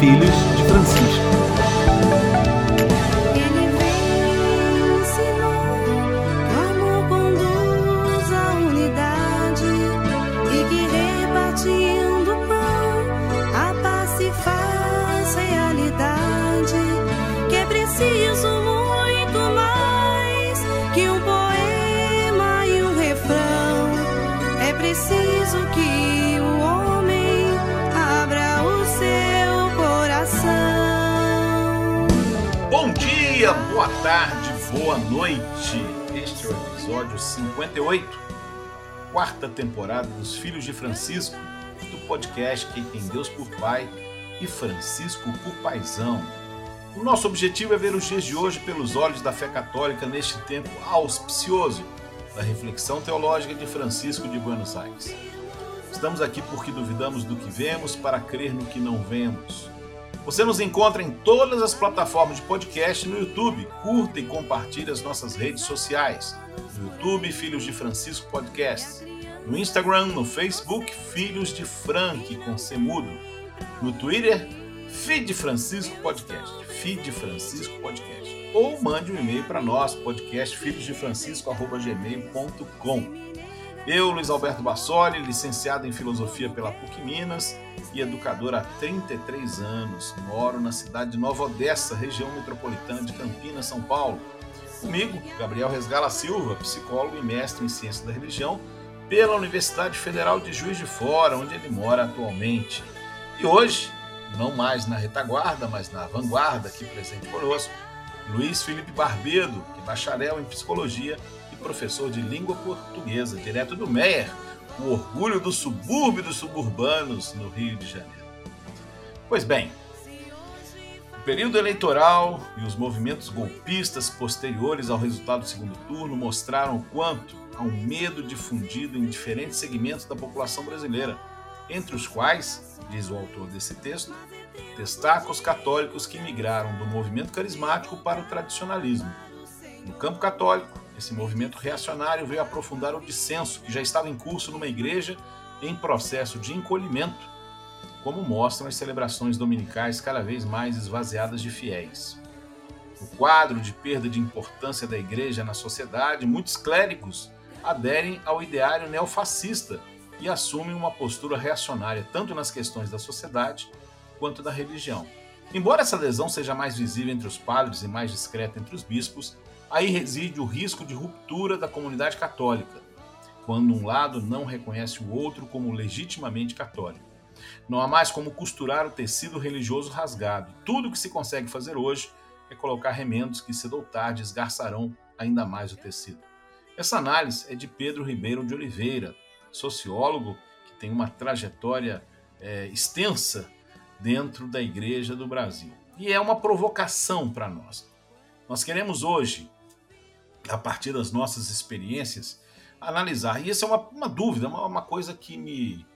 Filhos 58, quarta temporada dos Filhos de Francisco, do podcast Quem tem Deus por Pai e Francisco por Paisão. O nosso objetivo é ver os dias de hoje pelos olhos da fé católica neste tempo auspicioso da reflexão teológica de Francisco de Buenos Aires. Estamos aqui porque duvidamos do que vemos para crer no que não vemos. Você nos encontra em todas as plataformas de podcast no YouTube. Curta e compartilhe as nossas redes sociais. No YouTube, Filhos de Francisco Podcast. No Instagram, no Facebook, Filhos de Frank, com C mudo. No Twitter, Feed Francisco Podcast. Feed Francisco Podcast. Ou mande um e-mail para nós, podcastfilhosdefrancisco.gmail.com. Eu, Luiz Alberto Bassoli, licenciado em Filosofia pela PUC Minas e educador há 33 anos. Moro na cidade de Nova Odessa, região metropolitana de Campinas, São Paulo. Comigo, Gabriel Resgala Silva, psicólogo e mestre em Ciência da Religião pela Universidade Federal de Juiz de Fora, onde ele mora atualmente. E hoje, não mais na retaguarda, mas na vanguarda, aqui presente conosco, Luiz Felipe Barbedo, que é bacharel em Psicologia e professor de língua portuguesa, direto do Meier, o orgulho do subúrbio dos suburbanos no Rio de Janeiro. Pois bem, período eleitoral e os movimentos golpistas posteriores ao resultado do segundo turno mostraram o quanto há um medo difundido em diferentes segmentos da população brasileira, entre os quais, diz o autor desse texto, destaca os católicos que migraram do movimento carismático para o tradicionalismo. No campo católico, esse movimento reacionário veio aprofundar o dissenso que já estava em curso numa igreja em processo de encolhimento, como mostram as celebrações dominicais cada vez mais esvaziadas de fiéis. No quadro de perda de importância da igreja na sociedade, muitos clérigos aderem ao ideário neofascista e assumem uma postura reacionária tanto nas questões da sociedade quanto da religião. Embora essa adesão seja mais visível entre os padres e mais discreta entre os bispos, aí reside o risco de ruptura da comunidade católica, quando um lado não reconhece o outro como legitimamente católico. Não há mais como costurar o tecido religioso rasgado. Tudo o que se consegue fazer hoje é colocar remendos que cedo ou tarde esgarçarão ainda mais o tecido. Essa análise é de Pedro Ribeiro de Oliveira, sociólogo que tem uma trajetória é, extensa dentro da Igreja do Brasil. E é uma provocação para nós. Nós queremos hoje, a partir das nossas experiências, analisar. E essa é uma, uma dúvida, uma, uma coisa que me,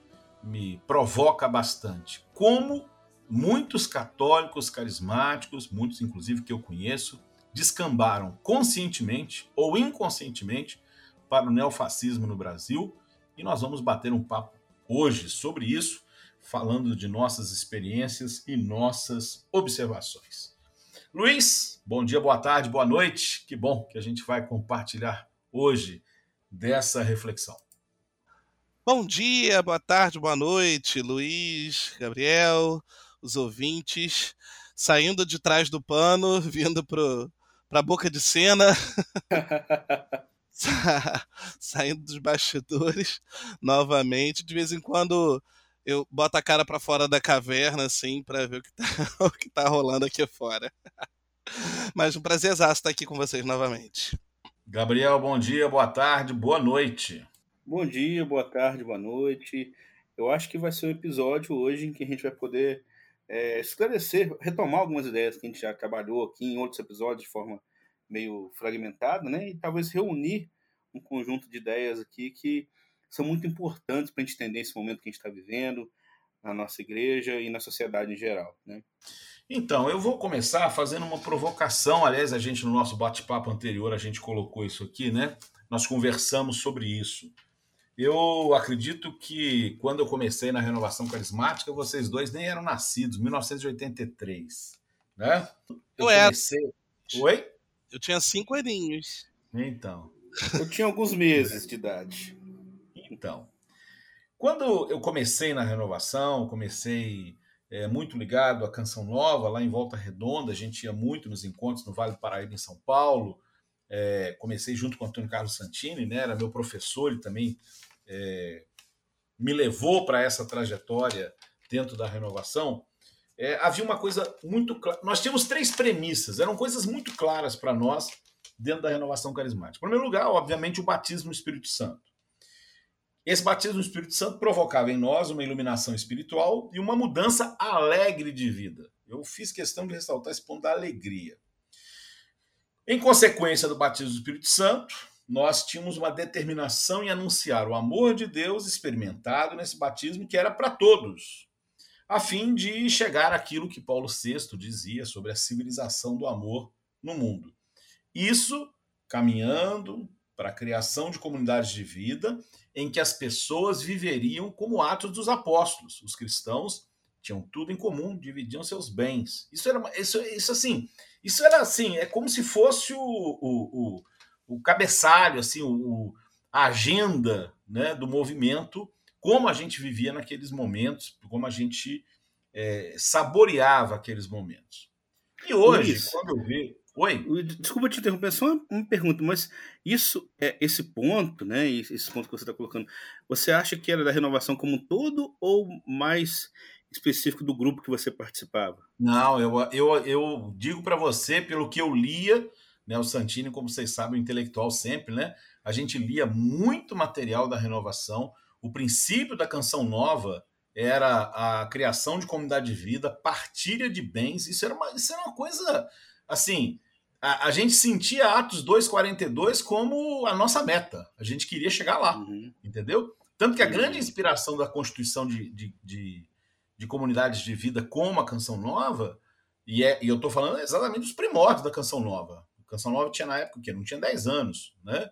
me provoca bastante. Como muitos católicos carismáticos, muitos inclusive que eu conheço, descambaram conscientemente ou inconscientemente para o neofascismo no Brasil. E nós vamos bater um papo hoje sobre isso falando de nossas experiências e nossas observações. Luiz, bom dia, boa tarde, boa noite. Que bom que a gente vai compartilhar hoje dessa reflexão. Bom dia, boa tarde, boa noite, Luiz, Gabriel, os ouvintes, saindo de trás do pano, vindo para a boca de cena. saindo dos bastidores novamente. De vez em quando eu boto a cara para fora da caverna, assim, para ver o que, tá, o que tá rolando aqui fora. Mas um prazer estar aqui com vocês novamente. Gabriel, bom dia, boa tarde, boa noite. Bom dia, boa tarde, boa noite. Eu acho que vai ser um episódio hoje em que a gente vai poder é, esclarecer, retomar algumas ideias que a gente já trabalhou aqui em outros episódios de forma meio fragmentada, né? E talvez reunir um conjunto de ideias aqui que são muito importantes para a gente entender esse momento que a gente está vivendo na nossa igreja e na sociedade em geral. Né? Então, eu vou começar fazendo uma provocação. Aliás, a gente, no nosso bate-papo anterior, a gente colocou isso aqui, né? Nós conversamos sobre isso. Eu acredito que quando eu comecei na renovação carismática, vocês dois nem eram nascidos, 1983, né? Eu, eu era. Oi? Eu tinha cinco aninhos. Então. Eu tinha alguns meses de idade. Então. Quando eu comecei na renovação, comecei é, muito ligado à Canção Nova, lá em Volta Redonda, a gente ia muito nos encontros no Vale do Paraíba, em São Paulo. É, comecei junto com o Antônio Carlos Santini, né, era meu professor, ele também é, me levou para essa trajetória dentro da renovação. É, havia uma coisa muito clara. Nós tínhamos três premissas, eram coisas muito claras para nós dentro da renovação carismática. Em primeiro lugar, obviamente, o batismo no Espírito Santo. Esse batismo no Espírito Santo provocava em nós uma iluminação espiritual e uma mudança alegre de vida. Eu fiz questão de ressaltar esse ponto da alegria. Em consequência do batismo do Espírito Santo, nós tínhamos uma determinação em anunciar o amor de Deus experimentado nesse batismo, que era para todos, a fim de chegar àquilo que Paulo VI dizia sobre a civilização do amor no mundo. Isso caminhando para a criação de comunidades de vida em que as pessoas viveriam como atos dos apóstolos. Os cristãos tinham tudo em comum, dividiam seus bens. Isso era isso, isso assim, isso era assim, é como se fosse o, o, o, o cabeçalho, assim, o, a agenda né, do movimento, como a gente vivia naqueles momentos, como a gente é, saboreava aqueles momentos. E hoje, Luiz, quando eu vejo. Oi? Desculpa te interromper, só uma, uma, pergunta, mas isso, é, esse ponto, né? Esse ponto que você está colocando, você acha que era da renovação como um todo ou mais específico do grupo que você participava? Não, eu, eu, eu digo para você, pelo que eu lia, né? O Santini, como vocês sabem, intelectual sempre, né? A gente lia muito material da renovação. O princípio da canção nova era a criação de comunidade de vida, partilha de bens. Isso era uma, isso era uma coisa assim a, a, gente sentia Atos 2,42 como a nossa meta. A gente queria chegar lá, uhum. entendeu? Tanto que a grande uhum. inspiração da constituição de, de, de, de, comunidades de vida como a Canção Nova, e, é, e eu estou falando exatamente dos primórdios da Canção Nova. Canção Nova tinha na época que não tinha 10 anos, né?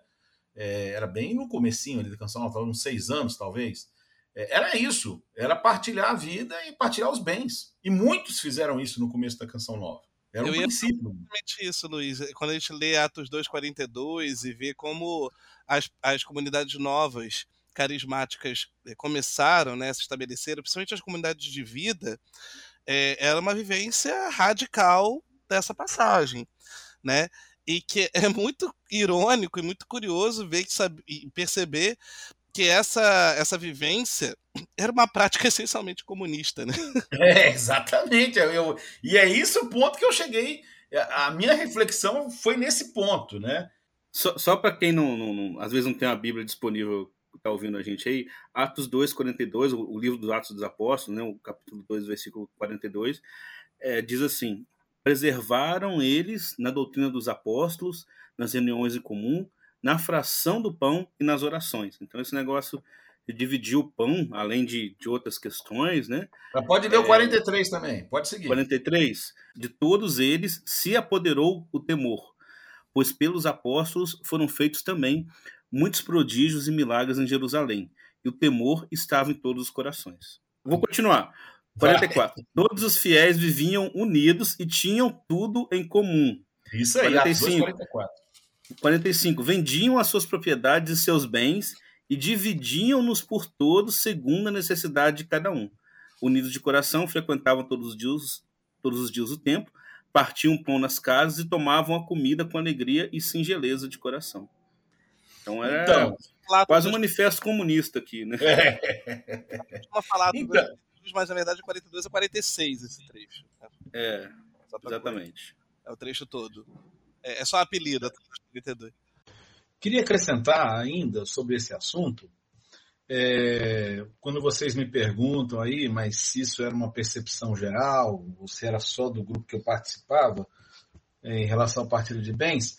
É, era bem no comecinho ali da Canção Nova, uns 6 anos talvez. É, era isso, era partilhar a vida e partilhar os bens. E muitos fizeram isso no começo da Canção Nova. Era um eu princípio. exatamente isso, Luiz. Quando a gente lê Atos 2,42 e vê como as, as comunidades novas, carismáticas, eh, começaram né, se estabelecer, principalmente as comunidades de vida, é, era uma vivência radical dessa passagem. Né? E que é muito irônico e muito curioso ver e perceber que essa, essa vivência era uma prática essencialmente comunista, né? É, exatamente. Eu, eu, e é isso o ponto que eu cheguei. A minha reflexão foi nesse ponto, né? Só, só para quem não, não, não, às vezes não tem a Bíblia disponível, está ouvindo a gente aí, Atos 2, 42, o, o livro dos Atos dos Apóstolos, né, o capítulo 2, versículo 42, é, diz assim: Preservaram eles na doutrina dos apóstolos, nas reuniões em comum, na fração do pão e nas orações. Então, esse negócio de dividir o pão, além de, de outras questões, né? pode ler o 43 é, também, pode seguir. 43. De todos eles se apoderou o temor, pois pelos apóstolos foram feitos também muitos prodígios e milagres em Jerusalém, e o temor estava em todos os corações. Vou continuar. 44. Vai. Todos os fiéis viviam unidos e tinham tudo em comum. Isso aí, 45. 44. 45. Vendiam as suas propriedades e seus bens e dividiam-nos por todos segundo a necessidade de cada um. Unidos de coração, frequentavam todos os dias, todos os dias o templo, partiam pão nas casas e tomavam a comida com alegria e singeleza de coração. Então era então, quase um manifesto comunista aqui, né? É. Uma então, mas na verdade é 42 a 46 esse trecho. Né? É, exatamente. É o trecho todo. É, é só apelido, 32. Queria acrescentar ainda sobre esse assunto. É, quando vocês me perguntam aí, mas se isso era uma percepção geral, ou se era só do grupo que eu participava, é, em relação ao partilho de bens,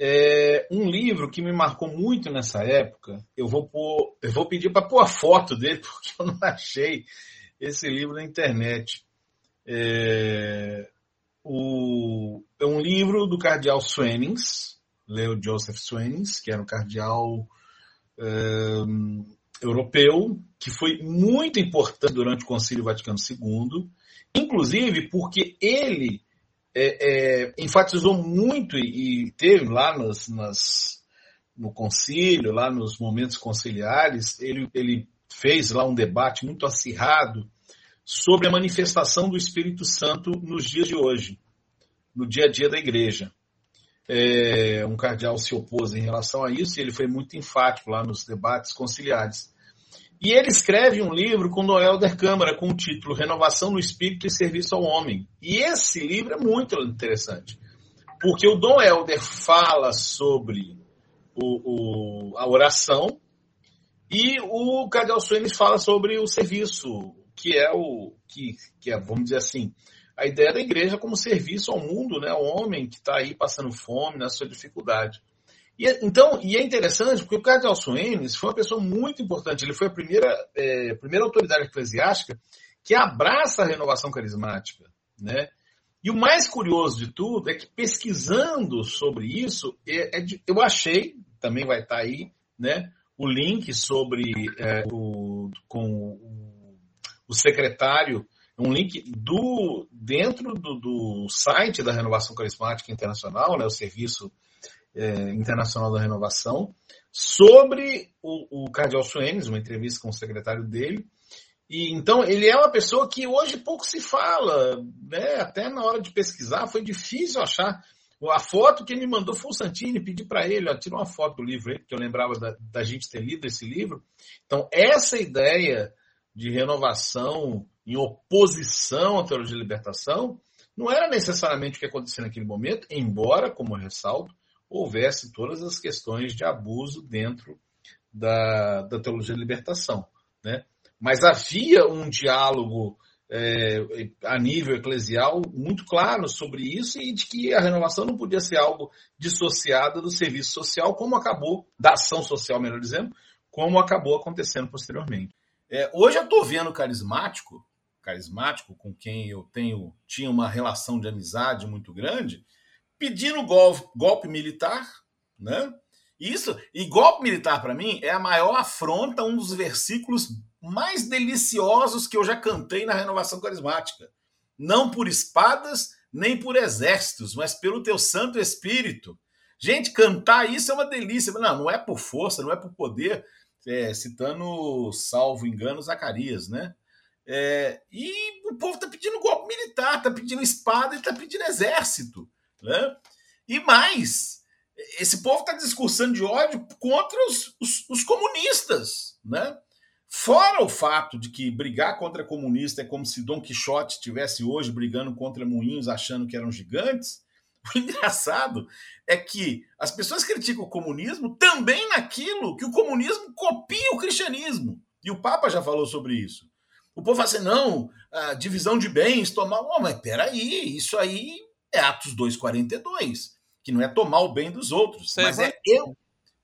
é, um livro que me marcou muito nessa época, eu vou, pôr, eu vou pedir para pôr a foto dele, porque eu não achei esse livro na internet. É, o, é um livro do cardeal Swenings, Leo Joseph Swenings, que era um cardeal um, europeu que foi muito importante durante o Concílio Vaticano II, inclusive porque ele é, é, enfatizou muito e, e teve lá nas, nas, no concílio, lá nos momentos conciliares, ele, ele fez lá um debate muito acirrado sobre a manifestação do Espírito Santo nos dias de hoje, no dia a dia da igreja. É, um cardeal se opôs em relação a isso e ele foi muito enfático lá nos debates conciliares. E ele escreve um livro com Noel Der Câmara com o título Renovação do Espírito e Serviço ao Homem. E esse livro é muito interessante, porque o Dom Helder fala sobre o, o, a oração e o Cardeal Suenes fala sobre o serviço, que é o que, que é, vamos dizer assim, a ideia da igreja como serviço ao mundo, né, ao homem que está aí passando fome, na sua dificuldade. E, então, e é interessante porque o Cardeal Suenes foi uma pessoa muito importante. Ele foi a primeira, é, primeira autoridade eclesiástica que abraça a renovação carismática. Né? E o mais curioso de tudo é que pesquisando sobre isso, é, é eu achei, também vai estar tá aí, né, o link sobre é, o, com o, secretário, um link do dentro do, do, site da Renovação Carismática Internacional, né, o serviço é, Internacional da Renovação, sobre o, o Cardeal Suenes, uma entrevista com o secretário dele. E então ele é uma pessoa que hoje pouco se fala, né? Até na hora de pesquisar foi difícil achar. A foto que ele me mandou foi o Santini, pedi para ele, ó, tira uma foto do livro aí, porque eu lembrava da, da gente ter lido esse livro. Então, essa ideia de renovação em oposição à teologia de libertação não era necessariamente o que acontecia naquele momento, embora, como eu ressalto, houvesse todas as questões de abuso dentro da, da teologia da libertação. Né? Mas havia um diálogo é, a nível eclesial muito claro sobre isso e de que a renovação não podia ser algo dissociado do serviço social, como acabou, da ação social, melhor dizendo, como acabou acontecendo posteriormente. É, hoje eu estou vendo carismático, carismático com quem eu tenho tinha uma relação de amizade muito grande, pedindo golpe, golpe militar, né? Isso, e golpe militar para mim é a maior afronta, um dos versículos mais deliciosos que eu já cantei na renovação carismática. Não por espadas, nem por exércitos, mas pelo teu Santo Espírito. Gente, cantar isso é uma delícia. Não, não é por força, não é por poder. É, citando, salvo engano, Zacarias, né? É, e o povo está pedindo golpe militar, está pedindo espada e está pedindo exército. Né? E mais, esse povo está discursando de ódio contra os, os, os, comunistas. Né? Fora o fato de que brigar contra comunista é como se Dom Quixote estivesse hoje brigando contra moinhos achando que eram gigantes. O engraçado é que as pessoas criticam o comunismo também naquilo que o comunismo copia o cristianismo. E o Papa já falou sobre isso. O povo fala assim: não, a divisão de bens, tomar. Oh, mas peraí, isso aí é Atos 2,42, que não é tomar o bem dos outros, Você mas vai... é eu,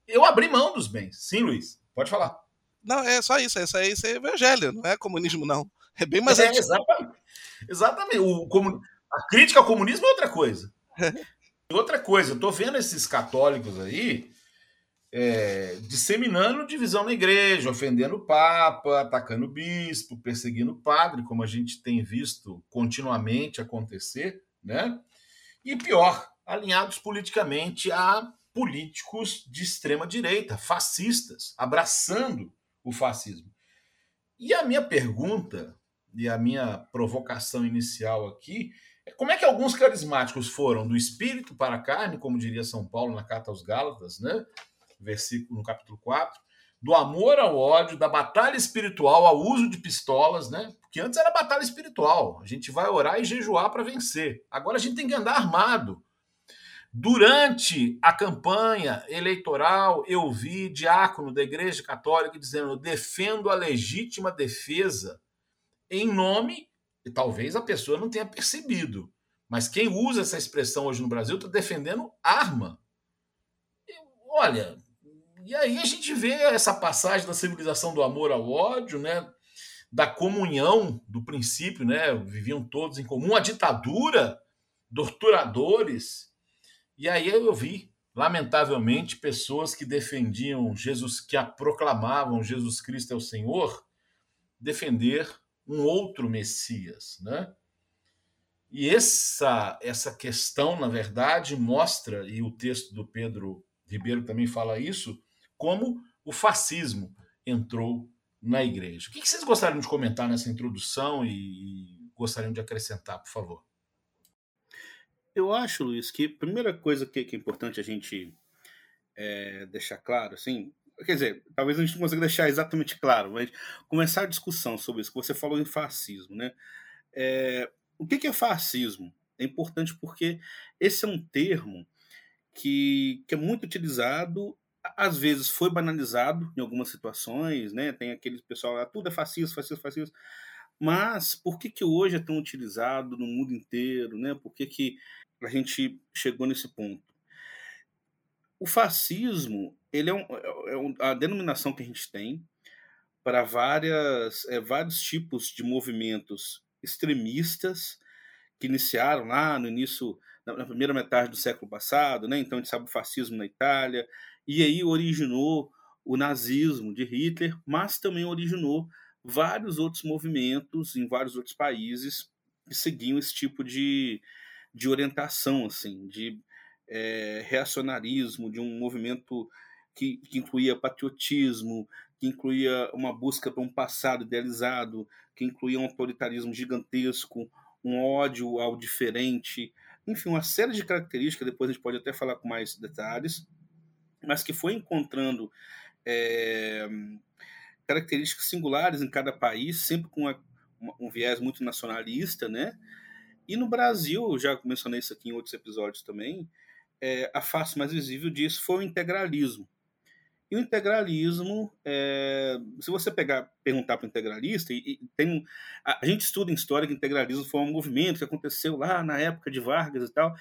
eu abrir mão dos bens. Sim, Luiz, pode falar. Não, é só isso, isso aí isso é evangelho, não é comunismo, não. É bem mais. É, exatamente. exatamente. O, comun... A crítica ao comunismo é outra coisa. outra coisa, eu tô vendo esses católicos aí é, disseminando divisão na igreja, ofendendo o Papa, atacando o bispo, perseguindo o padre, como a gente tem visto continuamente acontecer, né? E pior, alinhados politicamente a políticos de extrema direita, fascistas, abraçando o fascismo. E a minha pergunta e a minha provocação inicial aqui é como é que alguns carismáticos foram do espírito para a carne, como diria São Paulo na carta aos Gálatas, né? Versículo no capítulo 4, do amor ao ódio, da batalha espiritual ao uso de pistolas, né? Porque antes era batalha espiritual. A gente vai orar e jejuar para vencer. Agora a gente tem que andar armado. Durante a campanha eleitoral, eu vi diácono da Igreja Católica dizendo: defendo a legítima defesa em nome, e talvez a pessoa não tenha percebido, mas quem usa essa expressão hoje no Brasil está defendendo arma. olha, e aí a gente vê essa passagem da civilização do amor ao ódio, né? Da comunhão do princípio, né? Viviam todos em comum, a ditadura, torturadores. E aí eu vi lamentavelmente, pessoas que defendiam Jesus, que proclamavam Jesus Cristo é o Senhor, defender um outro Messias, né? E essa essa questão, na verdade, mostra e o texto do Pedro Ribeiro também fala isso, como o fascismo entrou na igreja. O que vocês gostariam de comentar nessa introdução e gostariam de acrescentar, por favor? Eu acho, Luiz, que a primeira coisa que, que é importante a gente é, deixar claro, assim, quer dizer, talvez a gente não consiga deixar exatamente claro, mas começar a discussão sobre isso, que você falou em fascismo, né? É, o que é fascismo? É importante porque esse é um termo que, que é muito utilizado, às vezes foi banalizado em algumas situações, né? Tem aquele pessoal, ah, tudo é fascista, fascista, fascista. Mas por que, que hoje é tão utilizado no mundo inteiro, né? Por que, que a gente chegou nesse ponto. O fascismo, ele é, um, é um, a denominação que a gente tem para várias, é, vários tipos de movimentos extremistas que iniciaram lá no início, na, na, primeira metade do século passado, né? Então a gente sabe o fascismo na Itália, e aí originou o nazismo de Hitler, mas também originou vários outros movimentos em vários outros países que seguiam esse tipo de, de orientação, assim, de é, reacionarismo, de um movimento que, que, incluía patriotismo, que incluía uma busca para um passado idealizado, que incluía um autoritarismo gigantesco, um ódio ao diferente, enfim, uma série de características, depois a gente pode até falar com mais detalhes, mas que foi encontrando é, características singulares em cada país, sempre com uma, um viés muito nacionalista, né? E no Brasil, já mencionei isso aqui em outros episódios também, é, a face mais visível disso foi o integralismo. E o integralismo, é, se você pegar, perguntar para o integralista, e, e tem a, a, gente estuda em história que o integralismo foi um movimento que aconteceu lá na época de Vargas e tal,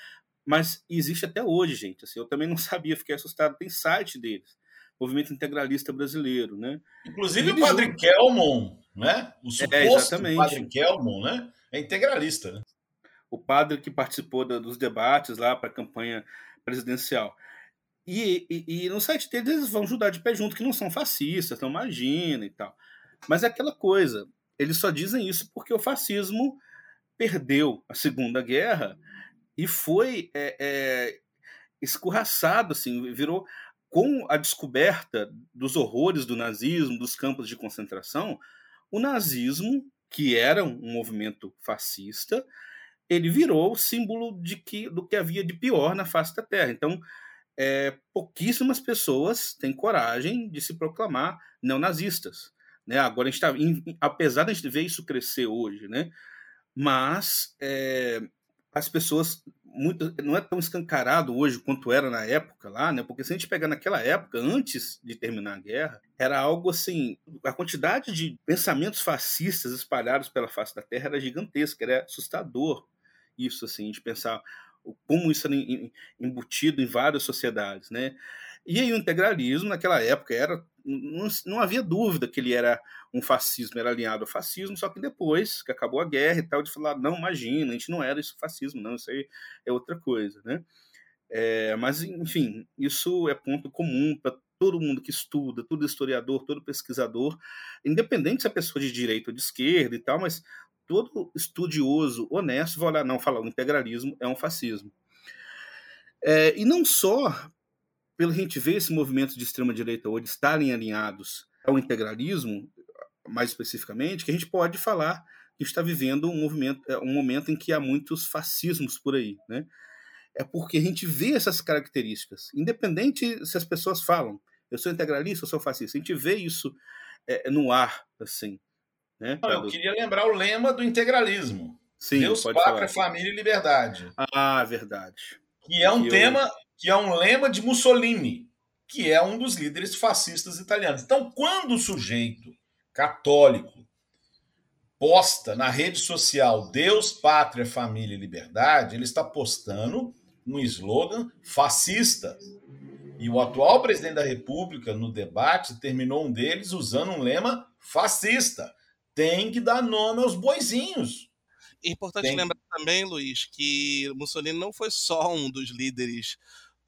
mas existe até hoje, gente. Assim, eu também não sabia, fiquei assustado. Tem site deles, Movimento Integralista Brasileiro, né? Inclusive o Padre Kelmon, né? O é, suposto é, Padre Kelmon, né? É integralista, né? O padre que participou da, dos debates lá para a campanha presidencial. E, e, e, no site deles eles vão ajudar de pé junto que não são fascistas, não imagina e tal. Mas é aquela coisa, eles só dizem isso porque o fascismo perdeu a Segunda Guerra e foi é, é, escorraçado, assim, virou com a descoberta dos horrores do nazismo, dos campos de concentração, o nazismo, que era um movimento fascista, ele virou o símbolo de que, do que havia de pior na face da Terra. Então, é, pouquíssimas pessoas têm coragem de se proclamar neonazistas. Né? Agora, a gente tá, apesar de a gente ver isso crescer hoje, né? mas é, as pessoas muito, não é tão escancarado hoje quanto era na época lá, né? Porque se a gente pegar naquela época, antes de terminar a guerra, era algo assim, a quantidade de pensamentos fascistas espalhados pela face da Terra era gigantesca, era assustador isso, assim, de pensar como isso era embutido em várias sociedades, né? E aí o integralismo naquela época era não, não, havia dúvida que ele era um fascismo, era alinhado ao fascismo, só que depois que acabou a guerra e tal, de falar, não, imagina, a gente não era isso fascismo, não, isso aí é outra coisa, né? É, mas, enfim, isso é ponto comum para todo mundo que estuda, todo historiador, todo pesquisador, independente se é pessoa de direita ou de esquerda e tal, mas todo estudioso honesto vai olhar, não, falar o integralismo é um fascismo. É, e não só pelo a gente ver esse movimento de extrema-direita hoje estarem alinhados ao integralismo, mais especificamente, que a gente pode falar que está vivendo um movimento, é, um momento em que há muitos fascismos por aí, né? É porque a gente vê essas características, independente se as pessoas falam, eu sou integralista, eu sou fascista, a gente vê isso é, no ar, assim. Né? Não, eu queria lembrar o lema do integralismo. Sim, Deus, Pátria, Família e Liberdade. Ah, verdade. Que é um tema, que é um lema de Mussolini, que é um dos líderes fascistas italianos. Então, quando o sujeito católico posta na rede social Deus, Pátria, Família e Liberdade, ele está postando um slogan fascista. E o atual presidente da República, no debate, terminou um deles usando um lema fascista tem que dar nome aos boizinhos. É importante tem. lembrar também, Luiz, que Mussolini não foi só um dos líderes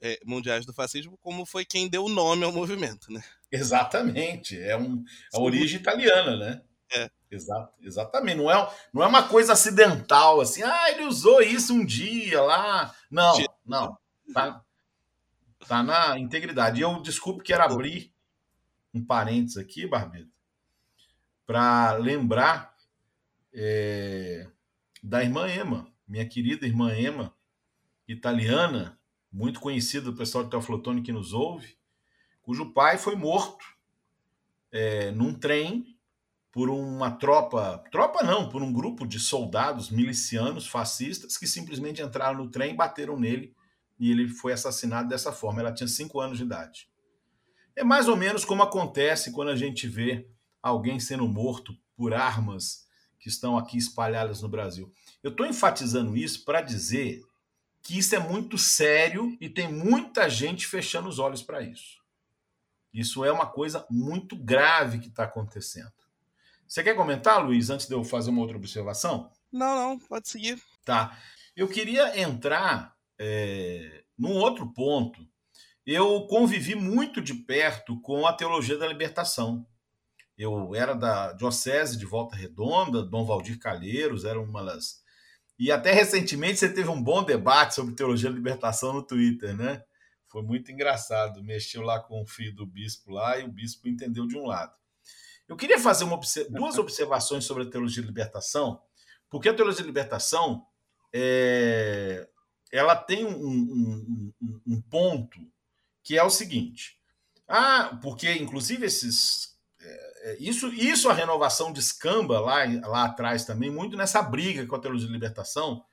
é, mundiais do fascismo, como foi quem deu o nome ao movimento, né? Exatamente. É um, a origem italiana, né? É. Exato, exatamente. Não é, não é uma coisa acidental, assim, ah, ele usou isso um dia lá. Não, não. Tá, tá na integridade. E eu desculpe, quero abrir um parênteses aqui, Barbeto, para lembrar é, da irmã Emma, minha querida irmã Emma, italiana, muito conhecida do pessoal de Teoflotone que nos ouve, cujo pai foi morto é, num trem por uma tropa, tropa não, por um grupo de soldados milicianos fascistas que simplesmente entraram no trem, bateram nele e ele foi assassinado dessa forma. Ela tinha cinco anos de idade. É mais ou menos como acontece quando a gente vê alguém sendo morto por armas que estão aqui espalhadas no Brasil. Eu estou enfatizando isso para dizer que isso é muito sério e tem muita gente fechando os olhos para isso. Isso é uma coisa muito grave que está acontecendo. Você quer comentar, Luiz, antes de eu fazer uma outra observação? Não, não, pode seguir. Tá. Eu queria entrar é, num outro ponto. Eu convivi muito de perto com a teologia da libertação. Eu era da Diocese de Volta Redonda, Dom Valdir Calheiros era uma das. E até recentemente você teve um bom debate sobre teologia da libertação no Twitter, né? Foi muito engraçado. Mexeu lá com o filho do bispo lá e o bispo entendeu de um lado. Eu queria fazer uma, duas observações sobre a teologia de libertação, porque a teologia de libertação é, ela tem um, um, um, um, ponto que é o seguinte. Ah, porque inclusive esses. É, isso, isso a renovação descamba lá, lá atrás também, muito nessa briga com a teologia de libertação,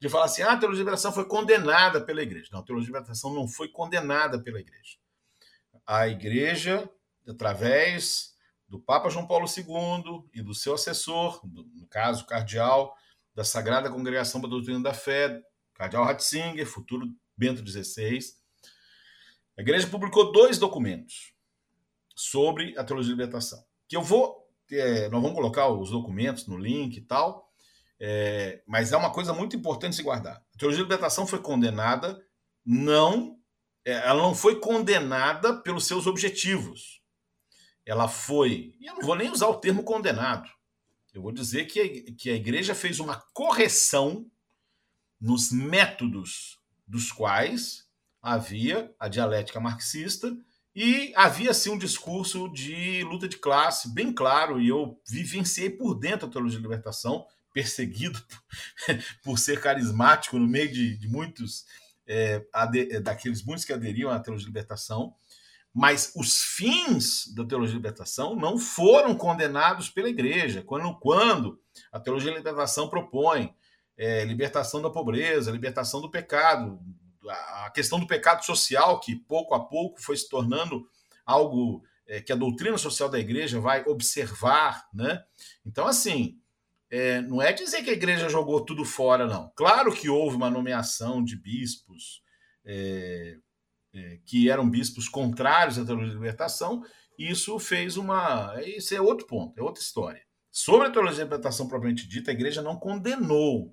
de falar assim: ah, a teologia de libertação foi condenada pela igreja. Não, a teologia de libertação não foi condenada pela igreja. A igreja, através do Papa João Paulo II e do seu assessor, no caso, cardeal da Sagrada Congregação para a Doutrina da Fé, cardeal Ratzinger, futuro Bento XVI. A igreja publicou dois documentos sobre a teologia de libertação, que eu vou, é, nós vamos colocar os documentos no link e tal, é, mas é uma coisa muito importante se guardar. A teologia de libertação foi condenada, não, é, ela não foi condenada pelos seus objetivos ela foi, e eu não vou nem usar o termo condenado, eu vou dizer que que a igreja fez uma correção nos métodos dos quais havia a dialética marxista e havia sim um discurso de luta de classe bem claro, e eu vivenciei por dentro a teologia de libertação, perseguido por, ser carismático no meio de, de muitos, é, ade, daqueles muitos que aderiam à teologia de libertação. Mas os fins da teologia de libertação não foram condenados pela igreja. Quando, quando a teologia de libertação propõe é, libertação da pobreza, libertação do pecado, a questão do pecado social, que pouco a pouco foi se tornando algo é, que a doutrina social da igreja vai observar. Né? Então, assim, é, não é dizer que a igreja jogou tudo fora, não. Claro que houve uma nomeação de bispos. É, é, que eram bispos contrários à teologia da libertação, isso fez uma. Isso é outro ponto, é outra história. Sobre a teologia da libertação propriamente dita, a igreja não condenou.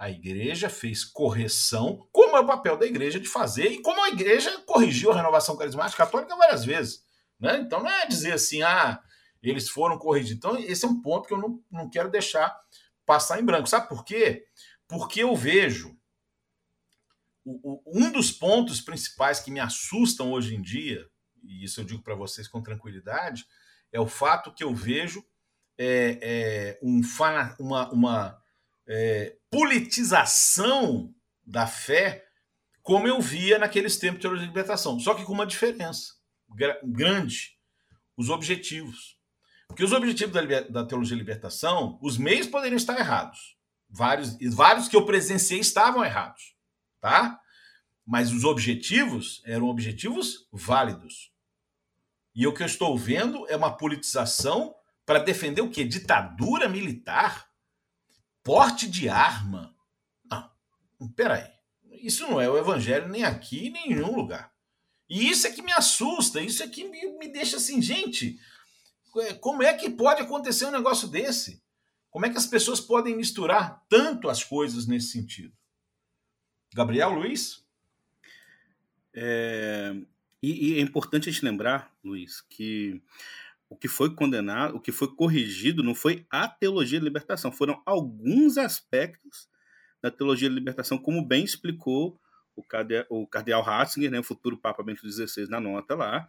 A igreja fez correção, como é o papel da igreja de fazer, e como a igreja corrigiu a renovação carismática católica várias vezes. Né? Então não é dizer assim, ah, eles foram corrigir. Então, esse é um ponto que eu não, não quero deixar passar em branco. Sabe por quê? Porque eu vejo o, o, um dos pontos principais que me assustam hoje em dia, e isso eu digo para vocês com tranquilidade, é o fato que eu vejo é, é, um, uma, uma é, politização da fé como eu via naqueles tempos de teologia de libertação, só que com uma diferença grande: os objetivos. Porque os objetivos da, da teologia de libertação, os meios poderiam estar errados. Vários, vários que eu presenciei estavam errados tá? Mas os objetivos eram objetivos válidos. E o que eu estou vendo é uma politização para defender o quê? Ditadura militar? Porte de arma? Não, peraí. Isso não é o evangelho nem aqui, nem em nenhum lugar. E isso é que me assusta, isso é que me, me deixa assim, gente, é, como é que pode acontecer um negócio desse? Como é que as pessoas podem misturar tanto as coisas nesse sentido? Gabriel Luiz? É, e, e, é importante a gente lembrar, Luiz, que o que foi condenado, o que foi corrigido não foi a teologia da libertação, foram alguns aspectos da teologia da libertação, como bem explicou o cardeal, o cardeal Ratzinger, né, o futuro Papa Bento XVI, na nota lá.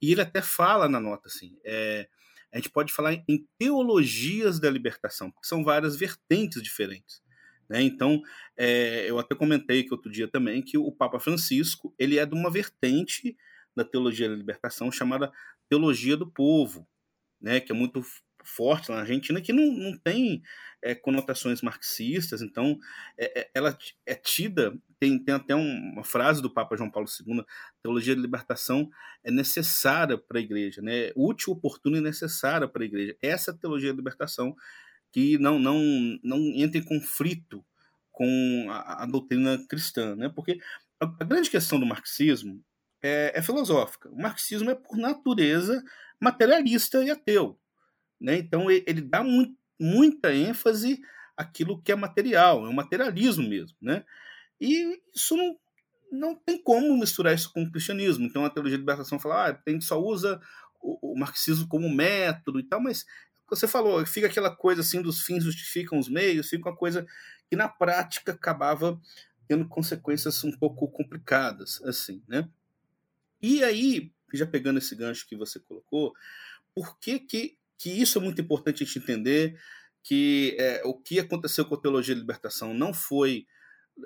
E ele até fala na nota assim: é, a gente pode falar em teologias da libertação, porque são várias vertentes diferentes. Né? Então, é, eu até comentei que outro dia também que o Papa Francisco ele é de uma vertente da teologia da libertação chamada teologia do povo, né, que é muito forte na Argentina, que não, não tem é, conotações marxistas, então é, é, ela é tida, tem, tem até uma frase do Papa João Paulo II, teologia da libertação é necessária para a igreja, né, útil, oportuna e necessária para a igreja. Essa teologia da libertação que não, não, não entra em conflito com a, a doutrina cristã, né, porque a grande questão do marxismo é, é filosófica. O marxismo é, por natureza, materialista e ateu. Né? Então, ele, ele dá muito, muita ênfase àquilo que é material, é o materialismo mesmo. Né? E isso não, não tem como misturar isso com o cristianismo. Então, a teologia de libertação fala ah, gente só usa o, o marxismo como método e tal, mas você falou, fica aquela coisa assim dos fins justificam os meios, fica uma coisa que na prática acabava tendo consequências um pouco complicadas, assim, né? E aí, já pegando esse gancho que você colocou, por que, que, que isso é muito importante a gente entender que é, o que aconteceu com a teologia da libertação não foi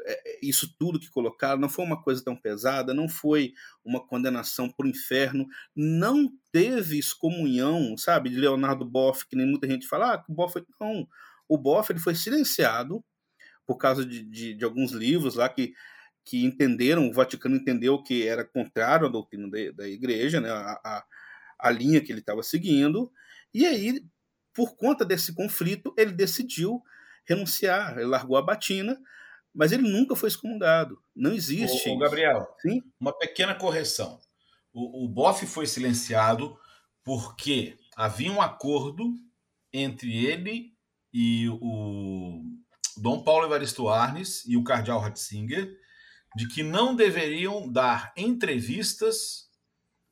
é, isso tudo que colocaram, não foi uma coisa tão pesada, não foi uma condenação por inferno, não teve excomunhão, sabe, de Leonardo Boff, que nem muita gente fala, ah, o Boff, não, o Boff ele foi silenciado por causa de, de, de alguns livros lá que que entenderam, o Vaticano entendeu que era contrário à doutrina da, da igreja, né, a, a, a linha que ele estava seguindo, e aí, por conta desse conflito, ele decidiu renunciar, ele largou a batina, mas ele nunca foi excomungado. Não existe. O Gabriel, Sim? uma pequena correção. O, o Boff foi silenciado porque havia um acordo entre ele e o Dom Paulo Evaristo Arnes e o cardeal Ratzinger de que não deveriam dar entrevistas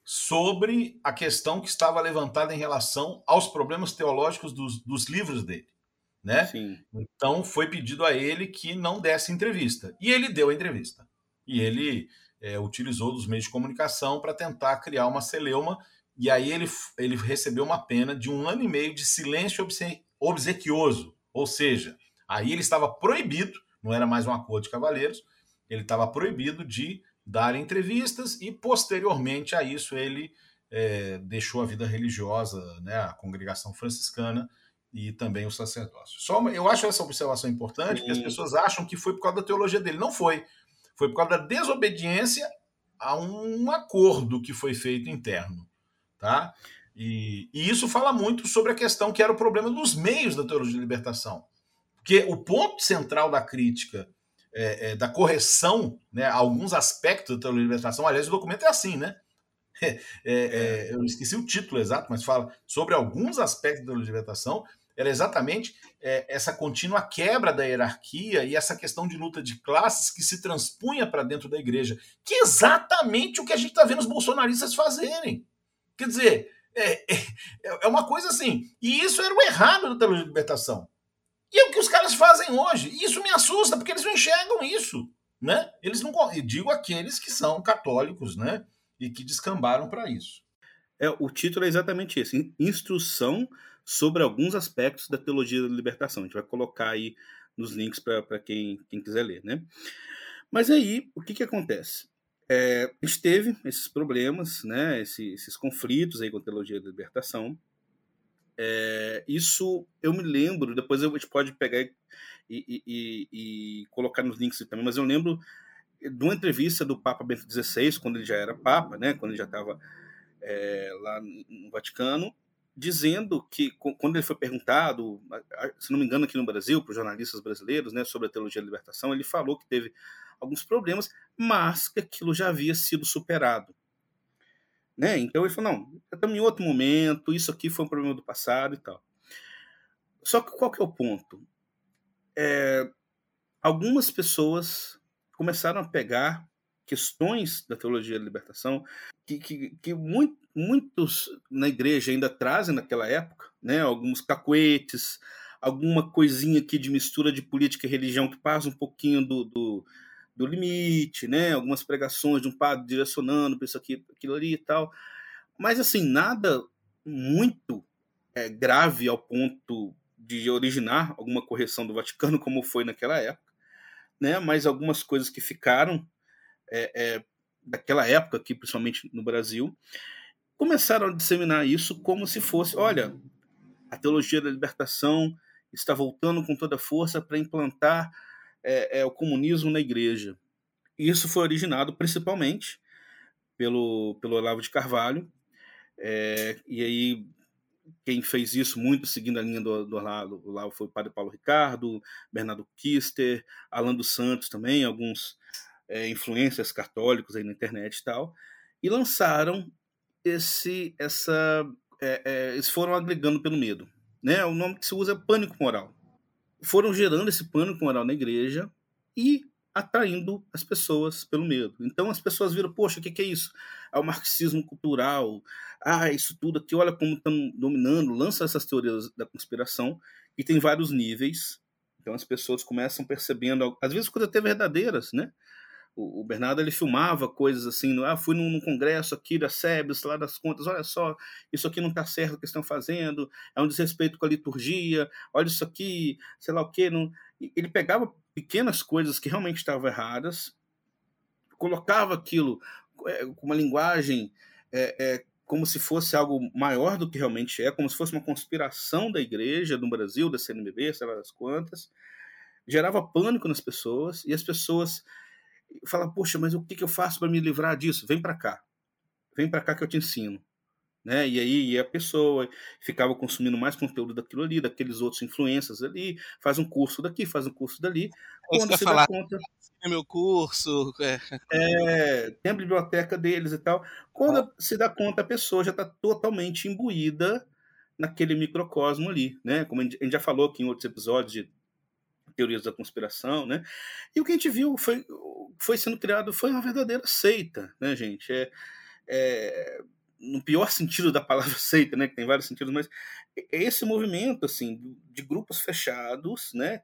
sobre a questão que estava levantada em relação aos problemas teológicos dos, dos livros dele. Né? Sim. Então foi pedido a ele que não desse entrevista. E ele deu a entrevista. E ele é, utilizou dos meios de comunicação para tentar criar uma celeuma. E aí ele, ele recebeu uma pena de um ano e meio de silêncio obsequioso. Ou seja, aí ele estava proibido, não era mais um acordo de cavaleiros, ele estava proibido de dar entrevistas e, posteriormente a isso, ele é, deixou a vida religiosa, né, a congregação franciscana e também o sacerdócio. Só eu acho essa observação importante, porque as pessoas acham que foi por causa da teologia dele. Não foi. Foi por causa da desobediência a um acordo que foi feito interno. Tá? E, e, isso fala muito sobre a questão que era o problema dos meios da teologia de libertação. Porque o ponto central da crítica é, é, da correção né, alguns aspectos da libertação. Aliás, o documento é assim, né? É, é, eu esqueci o título exato, mas fala sobre alguns aspectos da libertação. Era exatamente é, essa contínua quebra da hierarquia e essa questão de luta de classes que se transpunha para dentro da igreja, que é exatamente o que a gente está vendo os bolsonaristas fazerem. Quer dizer, é, é, é uma coisa assim. E isso era o errado da libertação. E é o que os caras fazem hoje. E isso me assusta, porque eles não enxergam isso. Né? Eles não. Eu digo aqueles que são católicos, né? E que descambaram para isso. É, o título é exatamente esse: Instrução sobre alguns aspectos da teologia da libertação. A gente vai colocar aí nos links para quem, quem quiser ler, né? Mas aí, o que, que acontece? É, a gente teve esses problemas, né, esses, esses conflitos aí com a teologia da libertação, é, isso eu me lembro, depois a gente pode pegar e, e, e, e, colocar nos links também, mas eu lembro de uma entrevista do Papa Bento XVI, quando ele já era Papa, né, quando ele já estava é, lá no Vaticano, dizendo que quando ele foi perguntado, se não me engano aqui no Brasil, para os jornalistas brasileiros, né, sobre a teologia da libertação, ele falou que teve alguns problemas, mas que aquilo já havia sido superado. Né? Então ele falou, não, estamos em outro momento, isso aqui foi um problema do passado e tal. Só que qual que é o ponto? É, algumas pessoas começaram a pegar questões da teologia da libertação que, que, que muito, muitos na igreja ainda trazem naquela época, né? alguns cacuetes, alguma coisinha aqui de mistura de política e religião que passa um pouquinho do, do, do limite, né? algumas pregações de um padre direcionando para isso aqui, aquilo ali e tal. Mas assim, nada muito é, grave ao ponto de originar alguma correção do Vaticano, como foi naquela época, né? mas algumas coisas que ficaram é, é, daquela época aqui, principalmente no Brasil, começaram a disseminar isso como se fosse, olha, a teologia da libertação está voltando com toda força para implantar é, é, o comunismo na igreja. Isso foi originado principalmente pelo, pelo Olavo de Carvalho, é, e aí quem fez isso muito seguindo a linha do, do Olavo, Olavo foi o padre Paulo Ricardo, Bernardo Kister, Alan dos Santos também, alguns é, influências católicos aí na internet e tal, e lançaram esse, essa, é, é, eles foram agregando pelo medo, né? O nome que se usa é pânico moral. Foram gerando esse pânico moral na igreja e atraindo as pessoas pelo medo. Então as pessoas viram, poxa, o que, que, é isso? É o marxismo cultural. Ah, isso tudo aqui, olha como estão dominando, lança essas teorias da conspiração e tem vários níveis. Então as pessoas começam percebendo, às vezes coisas até verdadeiras, né? O, o Bernardo ele filmava coisas assim, ah, fui num, num congresso aqui da SEBS, lá das contas, olha só, isso aqui não está certo o que estão fazendo, é um desrespeito com a liturgia, olha isso aqui, sei lá o quê. Não... Ele pegava pequenas coisas que realmente estavam erradas, colocava aquilo é, com uma linguagem é, é, como se fosse algo maior do que realmente é, como se fosse uma conspiração da igreja do Brasil, da CNBB, sei lá das quantas, gerava pânico nas pessoas e as pessoas fala, poxa, mas o que, que eu faço para me livrar disso? Vem para cá. Vem para cá que eu te ensino. Né? E aí e a pessoa ficava consumindo mais conteúdo daquilo ali, daqueles outros influências ali, faz um curso daqui, faz um curso dali. Quando se falar, dá conta. É meu curso. É. é. tem a biblioteca deles e tal. Quando ah. se dá conta, a pessoa já está totalmente imbuída naquele microcosmo ali, né? Como a gente já falou aqui em outros episódios de teorias da conspiração, né? E o que a gente viu foi, foi sendo criado foi uma verdadeira seita, né, gente? É, é, no pior sentido da palavra seita, né? Que tem vários sentidos, mas é esse movimento, assim, de grupos fechados, né?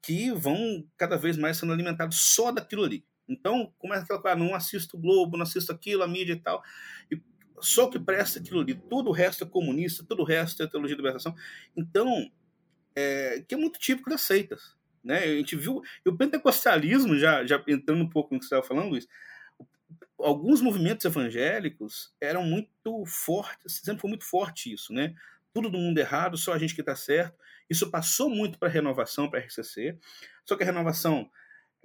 Que vão cada vez mais sendo alimentados só daquilo ali. Então, começa aquela coisa, ah, não assisto o Globo, não assisto aquilo, a mídia e tal. E só o que presta aquilo ali. Tudo o resto é comunista, tudo o resto é teologia de libertação. Então, é, que é muito típico das seitas. Né? A gente viu, e o pentecostalismo, já, já entrando um pouco no que você estava falando, Luiz, alguns movimentos evangélicos eram muito fortes, sempre foi muito forte isso, né? Tudo do mundo errado, só a gente que está certo. Isso passou muito para a renovação, para a RCC. Só que a renovação,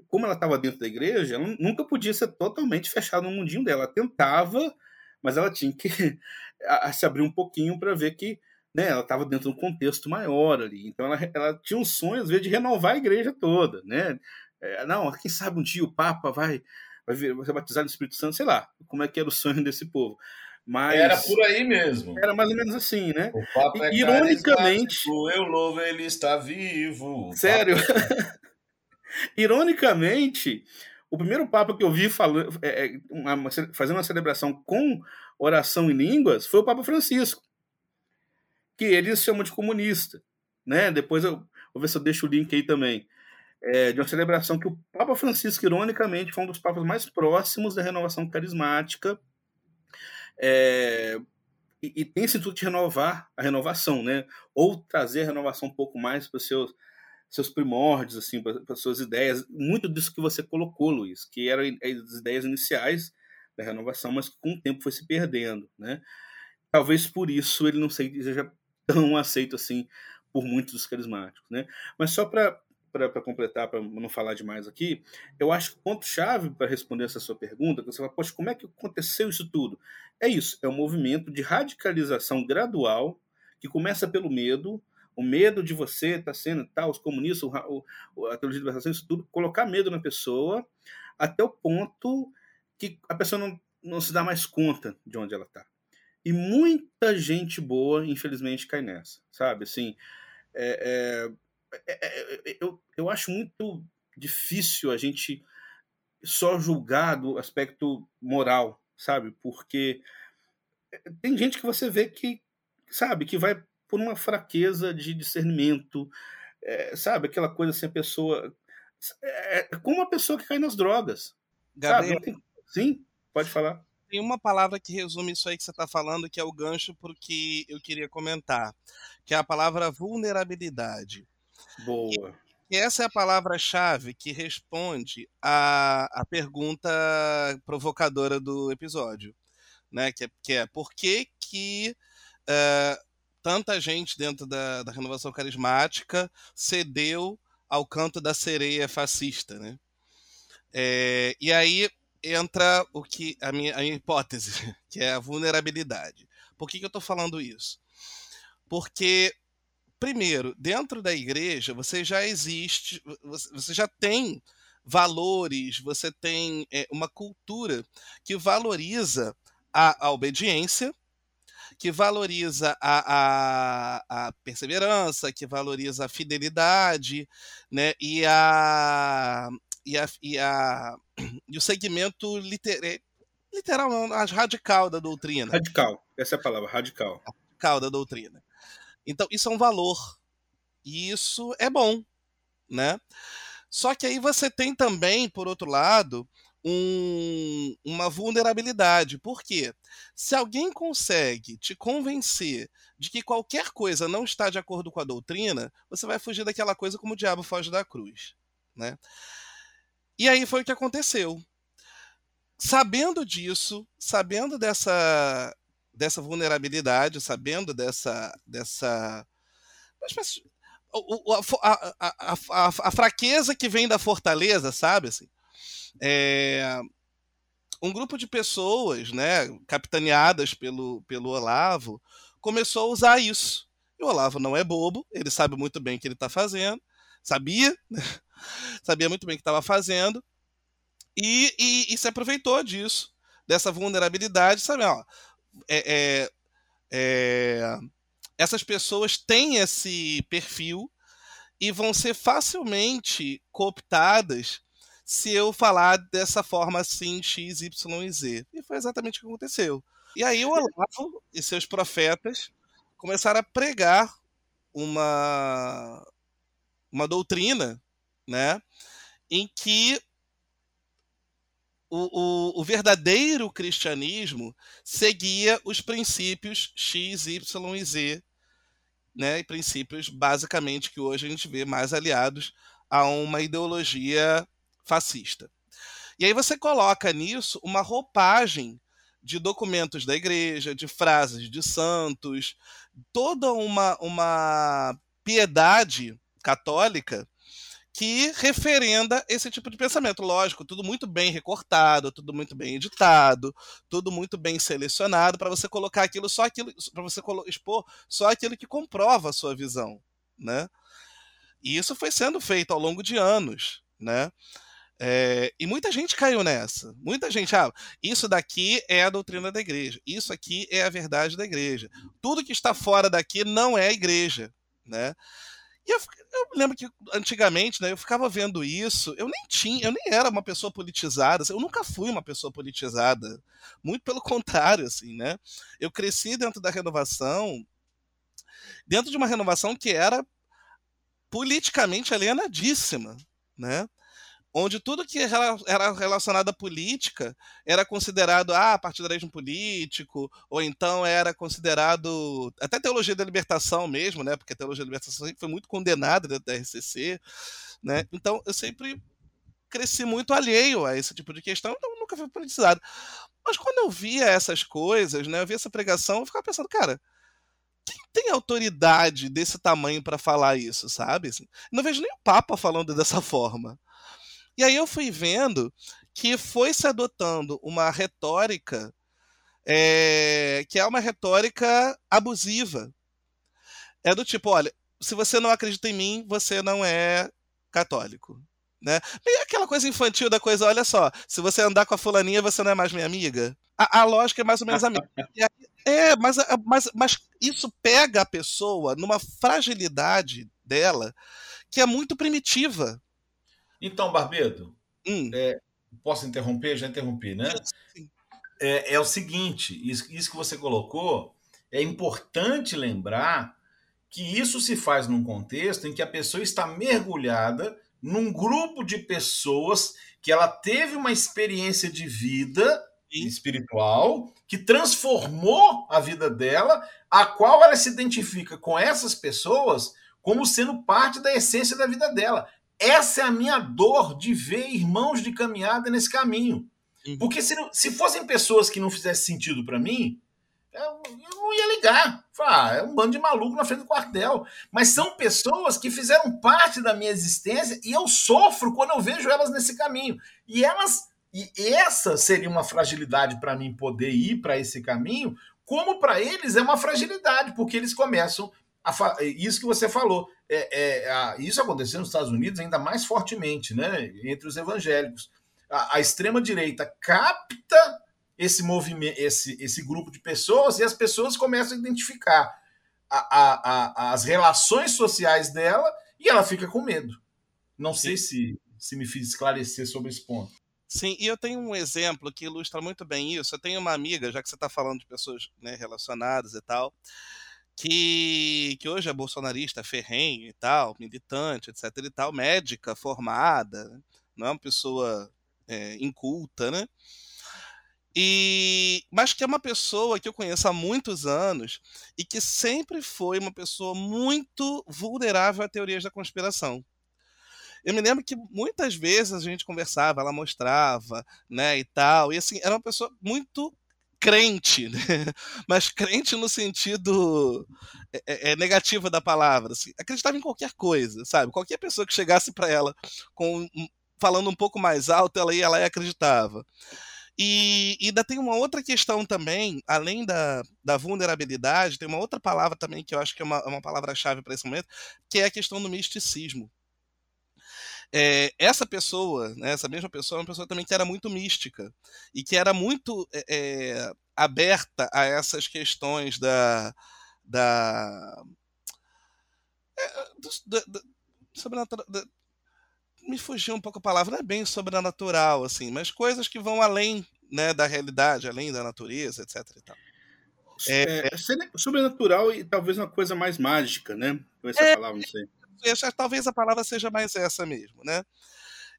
como ela estava dentro da igreja, ela nunca podia ser totalmente fechada no mundinho dela. Ela tentava, mas ela tinha que se abrir um pouquinho para ver que né, ela estava dentro de um contexto maior ali. Então ela, ela tinha um sonho, às vezes, de renovar a igreja toda. Né? É, não, quem sabe um dia o Papa vai, vai, vir, vai ser batizado no Espírito Santo, sei lá, como é que era o sonho desse povo. Mas era por aí mesmo. Era mais ou menos assim, né? O Papa é ironicamente, eu louvo, ele está vivo. Sério? Papa... ironicamente, o primeiro Papa que eu vi falando, é, é, uma, fazendo uma celebração com oração em línguas foi o Papa Francisco que eles chamam de comunista. Né? Depois eu vou ver se eu deixo o link aí também. É, de uma celebração que o Papa Francisco, ironicamente, foi um dos papas mais próximos da renovação carismática. É, e, e, tem esse intuito de renovar a renovação, né? Ou trazer a renovação um pouco mais para os seus, seus primórdios, assim, para as suas ideias. Muito disso que você colocou, Luiz, que eram as ideias iniciais da renovação, mas que com o tempo foi se perdendo, né? Talvez por isso ele não seja tão aceito assim por muitos dos carismáticos, né? Mas só para para completar, para não falar demais aqui, eu acho que o ponto-chave para responder essa sua pergunta, que você fala, poxa, como é que aconteceu isso tudo? É isso, é um movimento de radicalização gradual que começa pelo medo, o medo de você estar tá sendo tal, os comunistas, o, o, a teologia de libertação, isso tudo, colocar medo na pessoa até o ponto que a pessoa não, não se dá mais conta de onde ela está. E muita gente boa, infelizmente, cai nessa, sabe? Assim, é, é, é, é, eu, eu acho muito difícil a gente só julgar do aspecto moral, sabe? Porque tem gente que você vê que, sabe, que vai por uma fraqueza de discernimento, é, sabe? Aquela coisa assim, a pessoa. É, é como uma pessoa que cai nas drogas. Gabriel, Sabe? Sim, pode falar. Tem uma palavra que resume isso aí que você está falando, que é o gancho porque eu queria comentar, que é a palavra vulnerabilidade. Boa. E essa é a palavra-chave que responde à, à pergunta provocadora do episódio, né? Que é, que é por que, que eh, tanta gente dentro da, da renovação carismática cedeu ao canto da sereia fascista, né? É, e aí entra o que a minha, a minha hipótese, que é a vulnerabilidade. Por que, que eu estou falando isso? Porque primeiro, dentro da igreja, você já existe, você já tem valores, você tem é, uma cultura que valoriza a, a obediência, que valoriza a, a, a, perseverança, que valoriza a fidelidade, né? E a e, a, e, a, e o segmento liter, literal, não, radical da doutrina. Radical, essa é a palavra, radical. Radical da doutrina. Então, isso é um valor. E isso é bom, né? Só que aí você tem também, por outro lado, um, uma vulnerabilidade. Por quê? Se alguém consegue te convencer de que qualquer coisa não está de acordo com a doutrina, você vai fugir daquela coisa como o diabo foge da cruz, né? E aí foi o que aconteceu. Sabendo disso, sabendo dessa dessa vulnerabilidade, sabendo dessa dessa a, a, a, a, fraqueza que vem da fortaleza, sabe? Assim, é, um grupo de pessoas, né, capitaneadas pelo, pelo Olavo, começou a usar isso. E o Olavo não é bobo, ele sabe muito bem o que ele está fazendo, sabia, né? Sabia muito bem o que estava fazendo, e, e, e, se aproveitou disso, dessa vulnerabilidade, sabe? Ó, é, é, é, essas pessoas têm esse perfil e vão ser facilmente cooptadas se eu falar dessa forma assim, X, Y e Z. E foi exatamente o que aconteceu. E aí o Olavo e seus profetas começaram a pregar uma, uma doutrina né, em que o, o, o, verdadeiro cristianismo seguia os princípios X, Y e Z, né? princípios basicamente que hoje a gente vê mais aliados a uma ideologia fascista. E aí você coloca nisso uma roupagem de documentos da igreja, de frases de santos, toda uma, uma piedade católica que referenda esse tipo de pensamento. Lógico, tudo muito bem recortado, tudo muito bem editado, tudo muito bem selecionado para você colocar aquilo só aquilo, para você expor só aquilo que comprova a sua visão, né? E isso foi sendo feito ao longo de anos, né? É, e muita gente caiu nessa. Muita gente, ah, isso daqui é a doutrina da igreja, isso aqui é a verdade da igreja. Tudo que está fora daqui não é a igreja, né? E eu, eu lembro que antigamente, né, eu ficava vendo isso, eu nem tinha, eu nem era uma pessoa politizada, assim, eu nunca fui uma pessoa politizada. Muito pelo contrário, assim, né? Eu cresci dentro da renovação, dentro de uma renovação que era politicamente alienadíssima, né? Onde tudo que era relacionado à política era considerado ah, partidarismo político, ou então era considerado até teologia da libertação mesmo, né? Porque a teologia da libertação foi muito condenada dentro da RCC, né? Então eu sempre cresci muito alheio a esse tipo de questão, então nunca fui politizado. Mas quando eu via essas coisas, né, eu via essa pregação, eu ficava pensando, cara, quem tem autoridade desse tamanho para falar isso, sabe? Assim, não vejo nem o Papa falando dessa forma. E aí eu fui vendo que foi se adotando uma retórica é, que é uma retórica abusiva. É do tipo, olha, se você não acredita em mim, você não é católico. Né? E aquela coisa infantil da coisa, olha só, se você andar com a fulaninha, você não é mais minha amiga. A, a lógica é mais ou menos a mesma. é, mas, mas, mas isso pega a pessoa numa fragilidade dela que é muito primitiva. Então, Barbedo, Hum. é, Posso interromper? Já interrompi, né? É, é o seguinte: isso, isso que você colocou é importante lembrar que isso se faz num contexto em que a pessoa está mergulhada num grupo de pessoas que ela teve uma experiência de vida Sim. espiritual que transformou a vida dela, a qual ela se identifica com essas pessoas como sendo parte da essência da vida dela. Essa é a minha dor de ver irmãos de caminhada nesse caminho. Uhum. Porque se, se fossem pessoas que não fizessem sentido para mim, eu, eu, não ia ligar. Falar, ah, é um bando de maluco na frente do quartel. Mas são pessoas que fizeram parte da minha existência e eu sofro quando eu vejo elas nesse caminho. E elas. E essa seria uma fragilidade para mim poder ir para esse caminho, como para eles é uma fragilidade, porque eles começam isso que você falou, é, é, a, isso aconteceu nos Estados Unidos ainda mais fortemente, né, entre os evangélicos. A, a extrema-direita capta esse movimento, esse, esse grupo de pessoas e as pessoas começam a identificar a, as relações sociais dela e ela fica com medo. Não Sim. sei se, se me fiz esclarecer sobre esse ponto. Sim, e eu tenho um exemplo que ilustra muito bem isso. Eu tenho uma amiga, já que você está falando de pessoas né, relacionadas e tal, que, que hoje é bolsonarista, ferrenho e tal, militante, etc e tal, médica formada, não é uma pessoa é, inculta, né? E, mas que é uma pessoa que eu conheço há muitos anos e que sempre foi uma pessoa muito vulnerável a teorias da conspiração. Eu me lembro que muitas vezes a gente conversava, ela mostrava, né, e tal, e assim, era uma pessoa muito crente, né? mas crente no sentido é, é, é, negativo da palavra. Assim. Acreditava em qualquer coisa, sabe? Qualquer pessoa que chegasse para ela com falando um pouco mais alto, ela ia, ela acreditava. E, e ainda tem uma outra questão também, além da, da vulnerabilidade, tem uma outra palavra também que eu acho que é uma, uma palavra-chave para esse momento, que é a questão do misticismo. É, essa pessoa, né, essa mesma pessoa, é uma pessoa também que era muito mística e que era muito é, aberta a essas questões da. da do, do, sobrenatural, me fugiu um pouco a palavra, não é bem sobrenatural, assim, mas coisas que vão além né, da realidade, além da natureza, etc. E tal. É, é sobrenatural e talvez uma coisa mais mágica, né? Essa é, palavra, não sei talvez a palavra seja mais essa mesmo, né?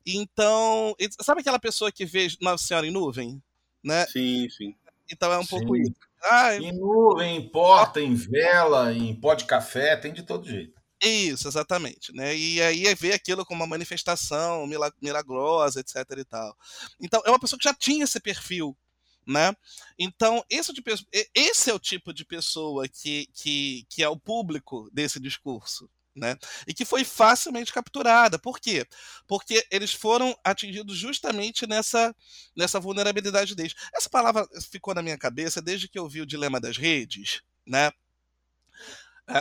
Então, sabe aquela pessoa que vê Nossa Senhora em nuvem? Né? Sim, sim. Então é um sim. pouco isso. Ah, em nuvem, em porta, em vela, em pó de café, tem de todo jeito. Isso, exatamente, né? E aí é ver aquilo como uma manifestação milagrosa, etc e tal. Então, é uma pessoa que já tinha esse perfil, né? Então, esse, tipo, esse é o tipo de pessoa que, que, que é o público desse discurso, né? E que foi facilmente capturada. Por quê? Porque eles foram atingidos justamente nessa, nessa vulnerabilidade deles. Essa palavra ficou na minha cabeça desde que eu vi o Dilema das Redes, né?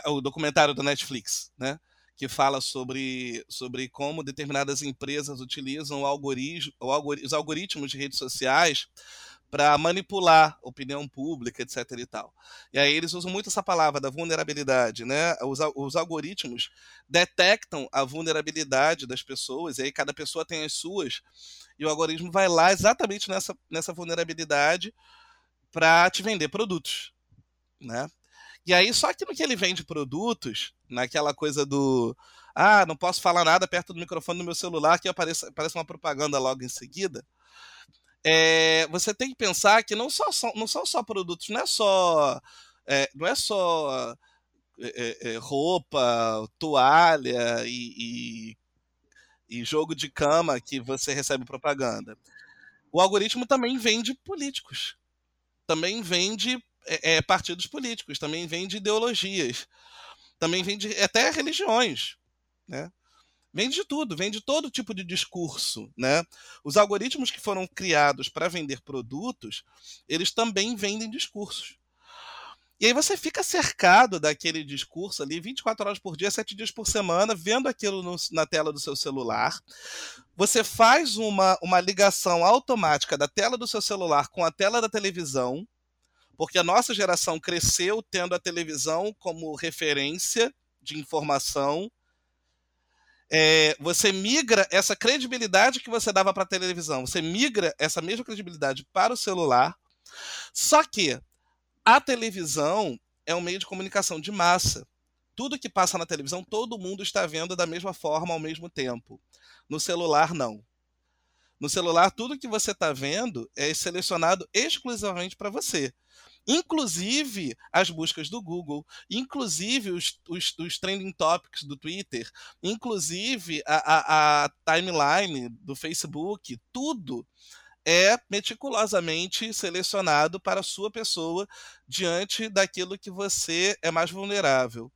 O documentário do Netflix, né? que fala sobre, sobre como determinadas empresas utilizam algoritmo, os algoritmos de redes sociais para manipular opinião pública, etc. e tal. E aí eles usam muito essa palavra da vulnerabilidade, né? Os, os algoritmos detectam a vulnerabilidade das pessoas, e aí cada pessoa tem as suas, e o algoritmo vai lá exatamente nessa, nessa vulnerabilidade para te vender produtos, né? E aí, só que no que ele vende produtos, naquela coisa do ah, não posso falar nada perto do microfone do meu celular que aparece, aparece uma propaganda logo em seguida é, você tem que pensar que não, só, não são só produtos, não é só. É, não é só é, roupa, toalha e, e, e jogo de cama que você recebe propaganda. O algoritmo também vende políticos, também vende é, partidos políticos, também vende ideologias, também vende até religiões. Né? Vende de tudo, vende todo tipo de discurso, né? Os algoritmos que foram criados para vender produtos, eles também vendem discursos. E aí você fica cercado daquele discurso ali 24 horas por dia, 7 dias por semana, vendo aquilo no, na tela do seu celular. Você faz uma, uma ligação automática da tela do seu celular com a tela da televisão, porque a nossa geração cresceu tendo a televisão como referência de informação é, você migra essa credibilidade que você dava para a televisão, você migra essa mesma credibilidade para o celular. Só que a televisão é um meio de comunicação de massa. Tudo que passa na televisão, todo mundo está vendo da mesma forma ao mesmo tempo. No celular, não. No celular, tudo que você está vendo é selecionado exclusivamente para você inclusive as buscas do Google, inclusive os, os, os trending topics do Twitter, inclusive a, a, a timeline do Facebook, tudo é meticulosamente selecionado para a sua pessoa diante daquilo que você é mais vulnerável.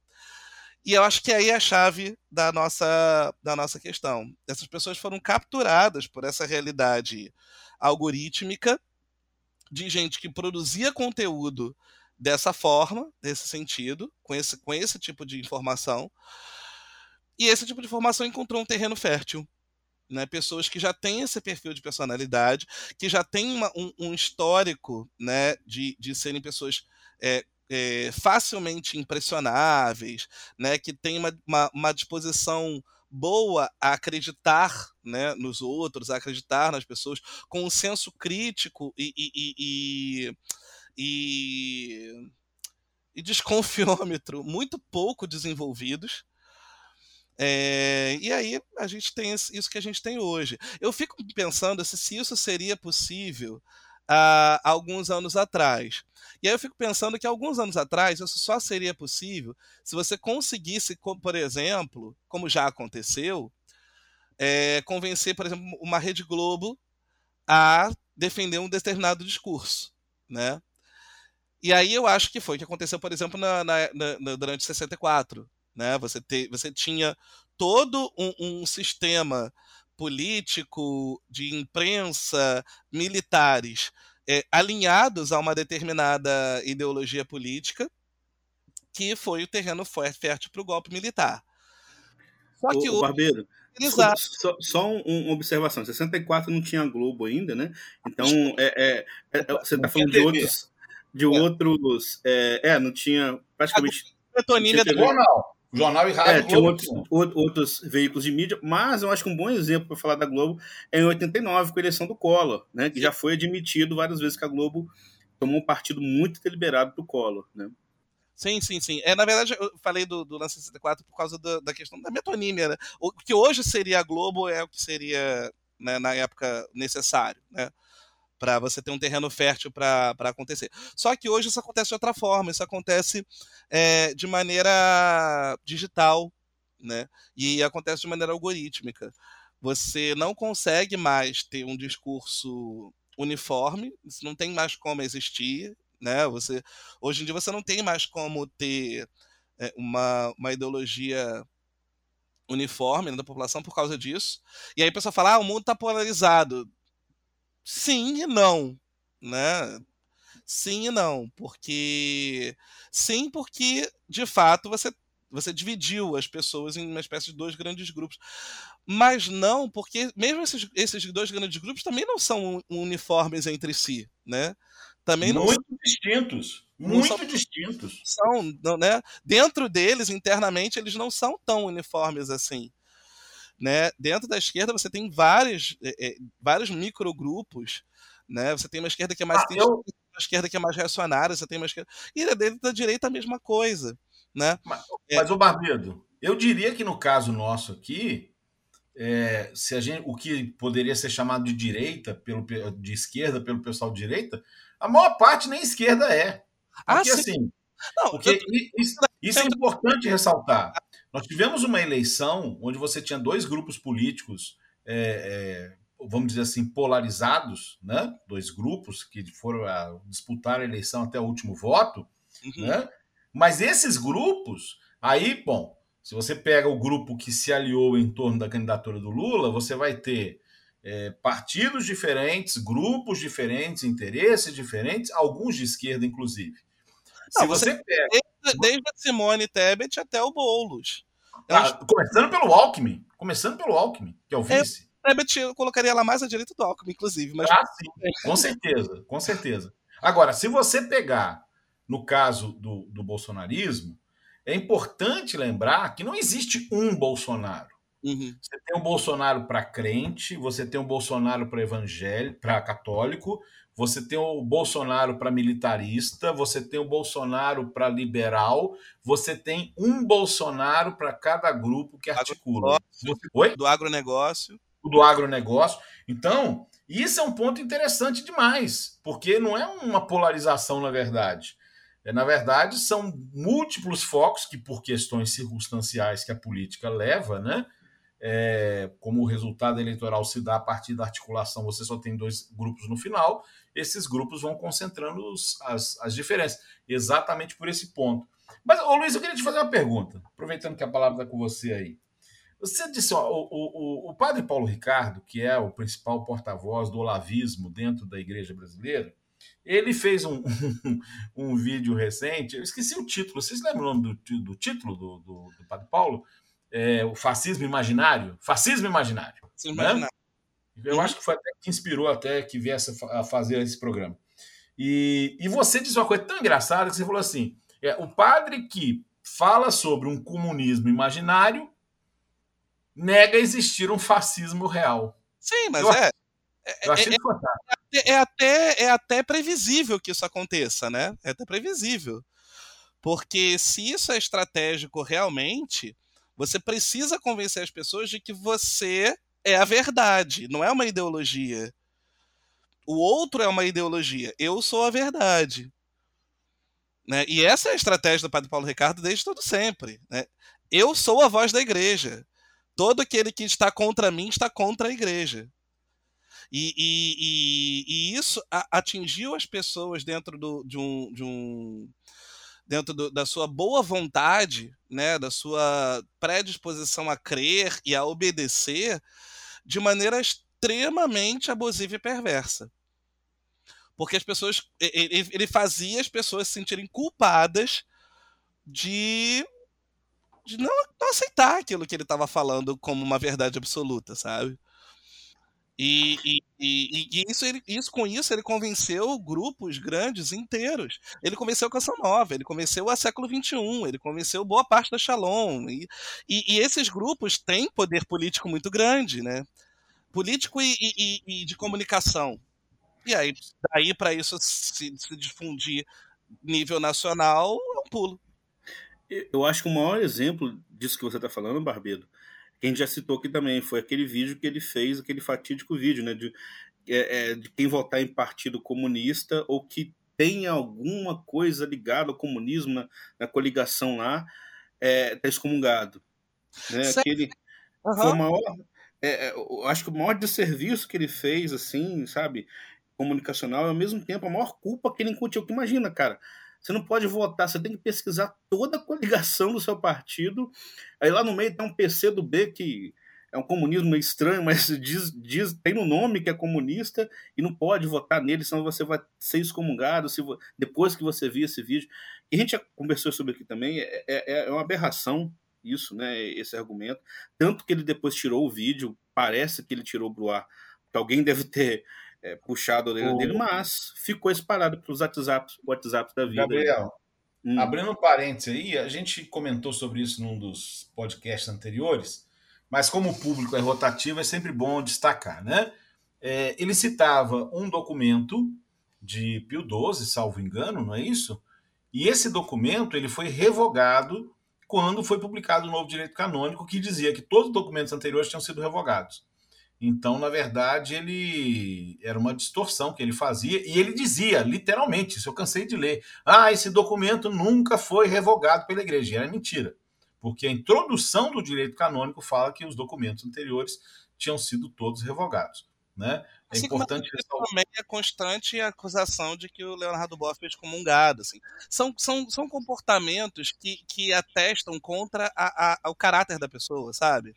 E eu acho que aí é a chave da nossa, da nossa questão. Essas pessoas foram capturadas por essa realidade algorítmica de gente que produzia conteúdo dessa forma, desse sentido, com esse, com esse tipo de informação. E esse tipo de informação encontrou um terreno fértil. Né, pessoas que já têm esse perfil de personalidade, que já têm uma, um, um, histórico né, de, de serem pessoas é, é, facilmente impressionáveis, né, que têm uma, uma, uma disposição boa a acreditar né, nos outros, a acreditar nas pessoas, com um senso crítico e, e, e, e, desconfiômetro muito pouco desenvolvidos. É, e aí a gente tem isso que a gente tem hoje. Eu fico pensando se, se isso seria possível há alguns anos atrás. E aí eu fico pensando que alguns anos atrás isso só seria possível se você conseguisse, por exemplo, como já aconteceu, é, convencer, por exemplo, uma Rede Globo a defender um determinado discurso, né? E aí eu acho que foi o que aconteceu, por exemplo, na, na, na, durante 64. Né? Você, te, você tinha todo um, um sistema político, de imprensa, militares, é, alinhados a uma determinada ideologia política, que foi o terreno fértil para o golpe militar. Só que o, o Barbeiro, Exato. Só, só uma observação: 64 não tinha Globo ainda, né? Então, é, é, é você está falando de outros. De outros. É, é, não tinha praticamente. A do jornal. Jornal e rádio. É, tinha outros, outros, veículos de mídia, mas eu acho que um bom exemplo para falar da Globo é em 89, com a eleição do Collor, né, que já foi admitido várias vezes que a Globo tomou um partido muito deliberado do Collor. Né? Sim, sim, sim. É, na verdade, eu falei do, do lance 64 por causa do, da questão da metonímia. Né? O que hoje seria a Globo é o que seria né, na época necessário. Né? Para você ter um terreno fértil para acontecer. Só que hoje isso acontece de outra forma, isso acontece é, de maneira digital, né? E acontece de maneira algorítmica. Você não consegue mais ter um discurso uniforme, isso não tem mais como existir, né? Você hoje em dia você não tem mais como ter é, uma, uma ideologia uniforme né, da população por causa disso. E aí a pessoa fala: ah, o mundo está polarizado. Sim e não, né? Sim e não, porque sim, porque de fato você você dividiu as pessoas em uma espécie de dois grandes grupos. Mas não, porque mesmo esses, esses dois grandes grupos também não são uniformes entre si, né? Também muito não distintos, muito são, distintos. São, não, né? Dentro deles, internamente, eles não são tão uniformes assim. Né? Dentro da esquerda você tem vários, é, vários microgrupos, né? Você tem uma esquerda que é mais ah, eu... uma esquerda que é mais reacionária, você tem uma esquerda e dentro da direita a mesma coisa, né? Mas, é... mas o Barbedo, eu diria que no caso nosso aqui, é, se a gente, o que poderia ser chamado de direita, pelo, de esquerda pelo pessoal de direita, a maior parte nem esquerda é. Ah, porque ah, assim, não, porque eu... isso, isso é importante ressaltar. Nós tivemos uma eleição onde você tinha dois grupos políticos, é, é, vamos dizer assim, polarizados, né? dois grupos que foram a disputar a eleição até o último voto, uhum. né? mas esses grupos, aí, bom, se você pega o grupo que se aliou em torno da candidatura do Lula, você vai ter é, partidos diferentes, grupos diferentes, interesses diferentes, alguns de esquerda, inclusive. Se você, você pega desde, desde a Simone Tebet até o Boulos. Ah, começando pelo Alckmin. Começando pelo Alckmin, que é o vice. É, Tebet eu colocaria lá mais à direita do Alckmin, inclusive. Mas... Ah, sim. Com certeza, com certeza. Agora, se você pegar no caso do, do bolsonarismo, é importante lembrar que não existe um Bolsonaro. Uhum. Você tem o Bolsonaro para crente, você tem o Bolsonaro para evangélico, para católico, você tem o Bolsonaro para militarista, você tem o Bolsonaro para liberal, você tem um Bolsonaro para cada grupo que articula. Oi? Do agronegócio. O do agronegócio. Então, isso é um ponto interessante demais, porque não é uma polarização, na verdade. É, na verdade, são múltiplos focos que, por questões circunstanciais que a política leva, né? É, como o resultado eleitoral se dá a partir da articulação, você só tem dois grupos no final, esses grupos vão concentrando os, as, as diferenças, exatamente por esse ponto. Mas, ô Luiz, eu queria te fazer uma pergunta, aproveitando que a palavra está com você aí. Você disse, ó, o, o, o padre Paulo Ricardo, que é o principal porta-voz do olavismo dentro da igreja brasileira, ele fez um, um, um, vídeo recente, eu esqueci o título, vocês lembram o nome do, do título do, do, do Padre Paulo? É, o Fascismo Imaginário? Fascismo Imaginário. Sim, né? Eu uhum. acho que foi até que inspirou até que viesse a fazer esse programa. E, e você disse uma coisa tão engraçada que você falou assim: é, o padre que fala sobre um comunismo imaginário nega existir um fascismo real. Sim, mas eu, é. Eu achei é, é, é, até, é até previsível que isso aconteça, né? É até previsível. Porque se isso é estratégico realmente, você precisa convencer as pessoas de que você é a verdade, não é uma ideologia. O outro é uma ideologia. Eu sou a verdade. Né? E essa é a estratégia do Padre Paulo Ricardo desde todo sempre. Né? Eu sou a voz da igreja. Todo aquele que está contra mim está contra a igreja. E, e, e, e isso atingiu as pessoas dentro do, de um, de um dentro do, da sua boa vontade, né, da sua predisposição a crer e a obedecer de maneira extremamente abusiva e perversa. Porque as pessoas. Ele, ele fazia as pessoas se sentirem culpadas de, de não, não aceitar aquilo que ele estava falando como uma verdade absoluta, sabe? E, e, e, e, isso, ele, isso, com isso, ele convenceu grupos grandes inteiros. Ele convenceu a Canção Nova, ele convenceu a Século XXI, ele convenceu boa parte da Shalom. E, e, esses grupos têm poder político muito grande, né? Político e, de comunicação. E aí, daí para isso se, se difundir nível nacional, é um pulo. Eu acho que o maior exemplo disso que você está falando, Barbedo, que a gente já citou aqui também, foi aquele vídeo que ele fez, aquele fatídico vídeo, né, de, é, é, de quem votar em partido comunista ou que tenha alguma coisa ligada ao comunismo na, na coligação lá, é, tá excomungado. Né? Aquele, uhum. foi o maior, é, é acho que o maior desserviço que ele fez, assim, sabe, comunicacional, e ao mesmo tempo a maior culpa que ele incutiu. Imagina, cara, você não pode votar, você tem que pesquisar toda a coligação do seu partido. Aí lá no meio tem um PC do B que é um comunismo estranho, mas diz, diz, tem no nome que é comunista e não pode votar nele, senão você vai ser excomungado se, depois que você vir esse vídeo. E a gente já conversou sobre aqui também, é, é, é uma aberração isso, né, esse argumento. Tanto que ele depois tirou o vídeo, parece que ele tirou pro ar, que alguém deve ter é, puxado a orelha o... dele, mas ficou espalhado para os WhatsApps, WhatsApps da vida. Gabriel, hum. abrindo um parênteses aí, a gente comentou sobre isso num dos podcasts anteriores, mas como o público é rotativo, é sempre bom destacar, né? É, ele citava um documento de Pio XII, salvo engano, não é isso? E esse documento ele foi revogado quando foi publicado o novo direito canônico, que dizia que todos os documentos anteriores tinham sido revogados. Então, na verdade, ele era uma distorção que ele fazia e ele dizia, literalmente, isso eu cansei de ler, ah, esse documento nunca foi revogado pela igreja. E era mentira, porque a introdução do direito canônico fala que os documentos anteriores tinham sido todos revogados. Né? É assim importante como também é constante a acusação de que o Leonardo Boff fez comungado. Assim. São, são, são comportamentos que, que atestam contra a, a, o caráter da pessoa, sabe?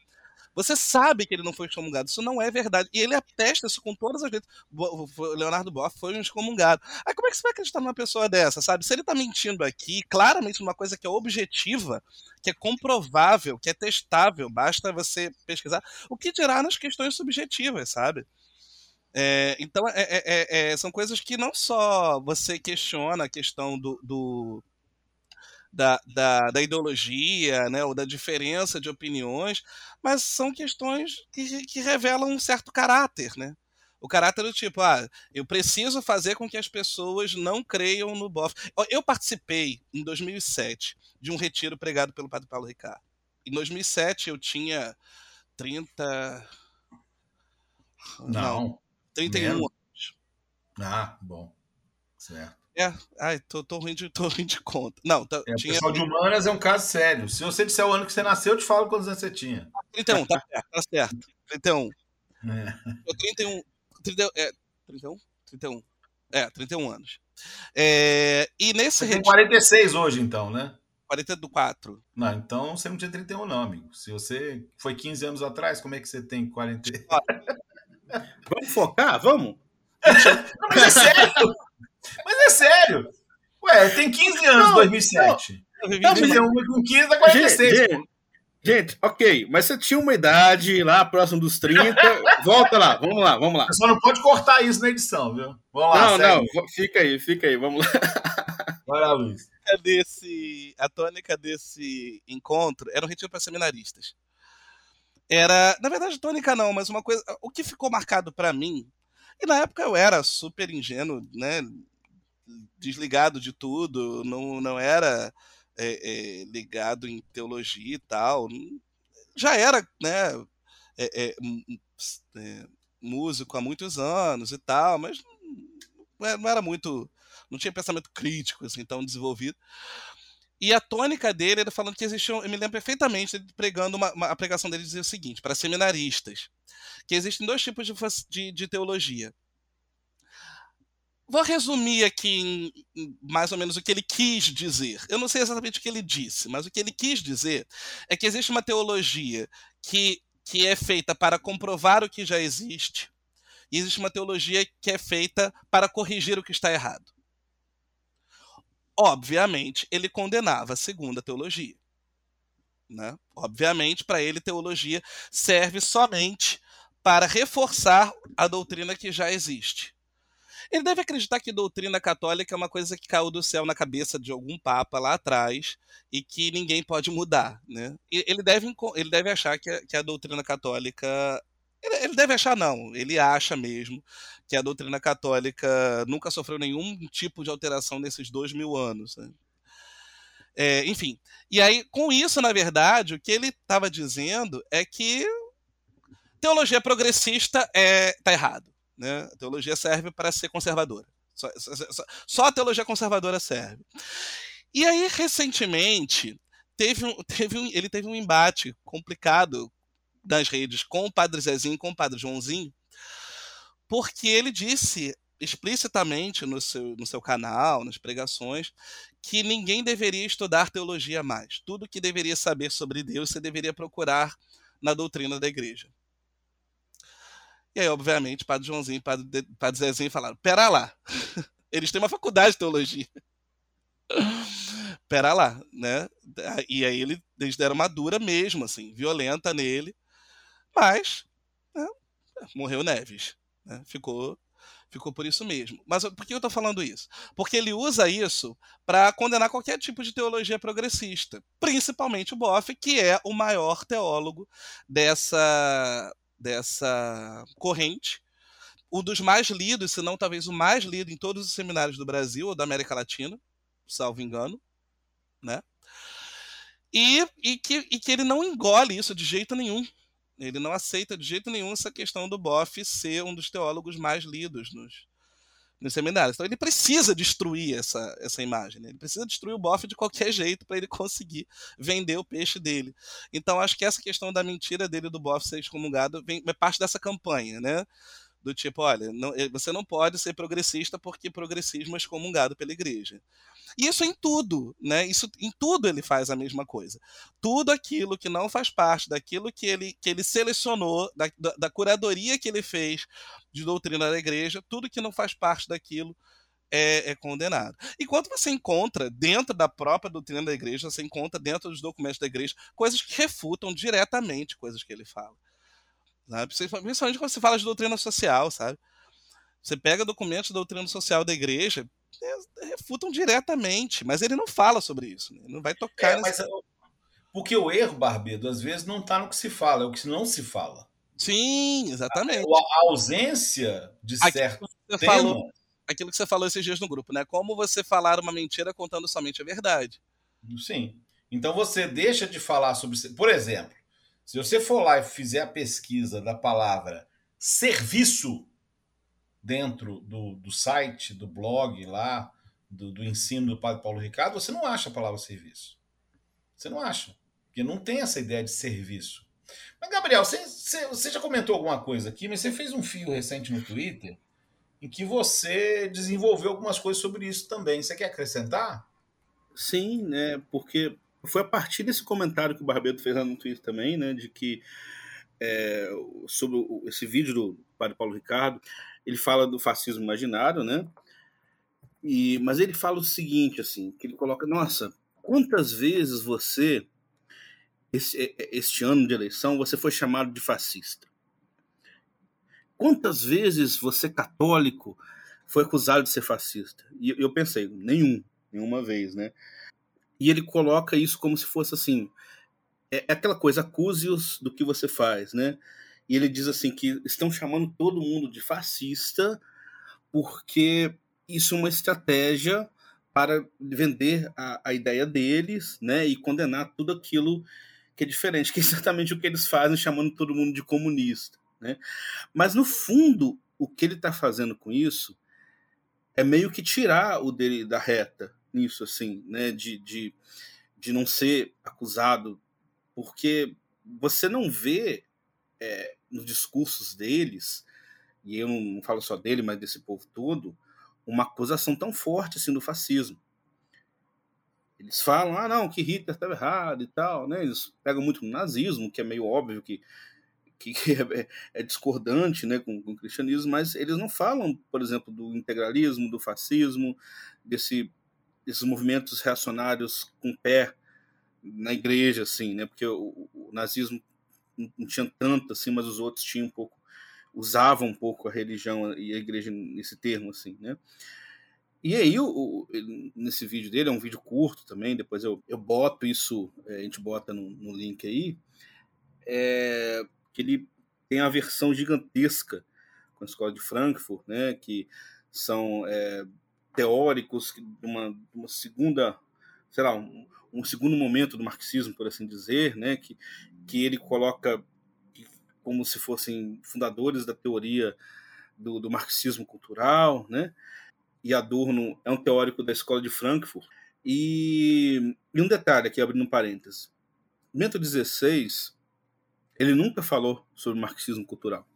Você sabe que ele não foi excomungado. Isso não é verdade. E ele atesta isso com todas as letras. Leonardo Boff foi um excomungado. Aí como é que você vai acreditar numa pessoa dessa, sabe? Se ele tá mentindo aqui, claramente numa coisa que é objetiva, que é comprovável, que é testável, basta você pesquisar. O que dirá nas questões subjetivas, sabe? É, então, é, é, é, é são coisas que não só você questiona a questão do, do da, da, da, ideologia, né, ou da diferença de opiniões, mas são questões que, que revelam um certo caráter, né? O caráter do tipo, ah, eu preciso fazer com que as pessoas não creiam no bofe. Eu participei, em 2007, de um retiro pregado pelo Padre Paulo Ricardo. Em 2007 eu tinha 30. Não. não 31 anos. Ah, bom. Certo. É, ai, tô, tô, ruim, de, tô ruim de conta. Não, tá, é, tinha... O pessoal de humanas é um caso sério. Se você disser o ano que você nasceu, eu te falo quantos anos você tinha. 31, tá certo, tá certo. 31. É. Eu 31. 30, é, 31? 31. É, 31 anos. É, e nesse você retiro... tem 46 hoje, então, né? 44. Não, então você não tinha 31, não, amigo. Se você foi 15 anos atrás, como é que você tem 40? vamos focar? Vamos? Não, mas é sério! Mas é sério! Ué, tem 15 anos, não, 2007. Não, não, 21 com 15 dá 46. Gente, gente, ok, mas você tinha uma idade lá próximo dos 30. volta lá, vamos lá, vamos lá. Você só não pode cortar isso na edição, viu? Vamos lá, Não, segue. não, fica aí, fica aí, vamos lá. Vai lá, Luiz. Desse, a tônica desse encontro era um retiro para seminaristas. Era, na verdade, tônica não, mas uma coisa. O que ficou marcado para mim, e na época eu era super ingênuo, né? Desligado de tudo, não, não era é, é, ligado em teologia e tal. Já era, né? É, é, é músico há muitos anos e tal, mas não era muito não tinha pensamento crítico assim tão desenvolvido. E a tônica dele era falando que existiam, eu me lembro perfeitamente pregando uma, uma, a pregação dele dizia o seguinte, para seminaristas, que existem dois tipos de, de, de teologia. Vou resumir aqui em, mais ou menos o que ele quis dizer. Eu não sei exatamente o que ele disse, mas o que ele quis dizer é que existe uma teologia que, que é feita para comprovar o que já existe, e existe uma teologia que é feita para corrigir o que está errado. Obviamente, ele condenava a segunda teologia. Né? Obviamente, para ele, teologia serve somente para reforçar a doutrina que já existe. Ele deve acreditar que doutrina católica é uma coisa que caiu do céu na cabeça de algum papa lá atrás e que ninguém pode mudar. Né? Ele, deve, ele deve achar que a, que a doutrina católica ele, deve achar, não. Ele acha mesmo que a doutrina católica nunca sofreu nenhum tipo de alteração nesses dois mil anos. Né? É, enfim. E aí, com isso, na verdade, o que ele estava dizendo é que teologia progressista é tá errado. Né? A teologia serve para ser conservadora. Só, só, só, a teologia conservadora serve. E aí, recentemente, teve um, teve um, ele teve um embate complicado das redes com o Padre Zezinho, com o Padre Joãozinho, porque ele disse explicitamente no seu, no seu canal, nas pregações, que ninguém deveria estudar teologia mais. Tudo que deveria saber sobre Deus você deveria procurar na doutrina da igreja. E aí, obviamente, Padre Joãozinho e Padre, Padre Zezinho falaram: pera lá, eles têm uma faculdade de teologia. pera lá, né? E aí eles deram uma dura mesmo, assim, violenta nele. Mas né, morreu Neves. Né? Ficou, ficou por isso mesmo. Mas por que eu estou falando isso? Porque ele usa isso para condenar qualquer tipo de teologia progressista, principalmente o Boff, que é o maior teólogo dessa, dessa corrente. Um dos mais lidos, se não talvez o mais lido em todos os seminários do Brasil ou da América Latina, salvo engano, né? E, e, que, e que ele não engole isso de jeito nenhum. Ele não aceita de jeito nenhum essa questão do Boff ser um dos teólogos mais lidos nos, nos seminários. Então ele precisa destruir essa, essa imagem. Né? Ele precisa destruir o Boff de qualquer jeito para ele conseguir vender o peixe dele. Então acho que essa questão da mentira dele do Boff ser excomungado vem, é parte dessa campanha, né? Do tipo, olha, não, eh, você não pode ser progressista porque progressismo é excomungado pela igreja. Isso em tudo, né? Isso em tudo ele faz a mesma coisa. Tudo aquilo que não faz parte daquilo que ele, que ele selecionou, da, da, da curadoria que ele fez de doutrina da igreja, tudo que não faz parte daquilo é, é, condenado. Enquanto você encontra dentro da própria doutrina da igreja, você encontra dentro dos documentos da igreja coisas que refutam diretamente coisas que ele fala. Sabe? Principalmente quando você fala de doutrina social, sabe? Você pega documentos da doutrina social da igreja, refutam diretamente, mas ele não fala sobre isso, né? ele não vai tocar. É, mas, porque o erro, Barbedo, às vezes não está no que se fala, é o que não se fala. Sim, exatamente. A, a ausência de certo tema... Falou, aquilo que você falou esses dias no grupo, né? Como você falar uma mentira contando somente a verdade. Sim. Então você deixa de falar sobre. Por exemplo, se você for lá e fizer a pesquisa da palavra serviço dentro do, do site, do blog lá, do, do ensino do Padre Paulo Ricardo, você não acha a palavra serviço. Você não acha. Porque não tem essa ideia de serviço. Mas, Gabriel, você, você, você já comentou alguma coisa aqui, mas você fez um fio recente no Twitter em que você desenvolveu algumas coisas sobre isso também. Você quer acrescentar? Sim, né? Porque foi a partir desse comentário que o Barbeto fez lá no Twitter também, né? De que é, sobre esse vídeo do Padre Paulo Ricardo, ele fala do fascismo imaginário, né? E, mas ele fala o seguinte, assim, que ele coloca, nossa, quantas vezes você esse, este ano de eleição você foi chamado de fascista? Quantas vezes você, católico, foi acusado de ser fascista? E eu pensei, nenhum, nenhuma vez, né? E ele coloca isso como se fosse assim: é, é aquela coisa, acuse-os do que você faz, né? E ele diz assim que estão chamando todo mundo de fascista porque isso é uma estratégia para vender a, a ideia deles, né? E condenar tudo aquilo que é diferente, que é exatamente o que eles fazem, chamando todo mundo de comunista. Né? Mas, no fundo, o que ele está fazendo com isso é meio que tirar o dele da reta nisso, assim, né? de, de, de não ser acusado, porque você não vê é, nos discursos deles, e eu não falo só dele, mas desse povo todo, uma acusação tão forte assim do fascismo. Eles falam, ah, não, que Hitler estava errado e tal, né? Eles pegam muito no nazismo, que é meio óbvio que, que é, é discordante né, com, com, o cristianismo, mas eles não falam, por exemplo, do integralismo, do fascismo, desse, desses movimentos reacionários com pé na igreja, assim, né? Porque o, o nazismo não tinha tanto assim, mas os outros tinham um pouco, usavam um pouco a religião e a igreja nesse termo, assim, né? E aí, o, nesse vídeo dele, é um vídeo curto também, depois eu, eu boto isso, é, a gente bota no, no link aí, é, que ele tem a versão gigantesca com a escola de Frankfurt, né, que são é, teóricos de uma, uma, segunda, sei lá, um, um, segundo momento do marxismo, por assim dizer, né, que, que ele coloca como se fossem fundadores da teoria do, do marxismo cultural, né, e Adorno é um teórico da escola de Frankfurt. E, e um detalhe aqui, abrindo um parênteses. Bento XVI, ele nunca falou sobre marxismo cultural.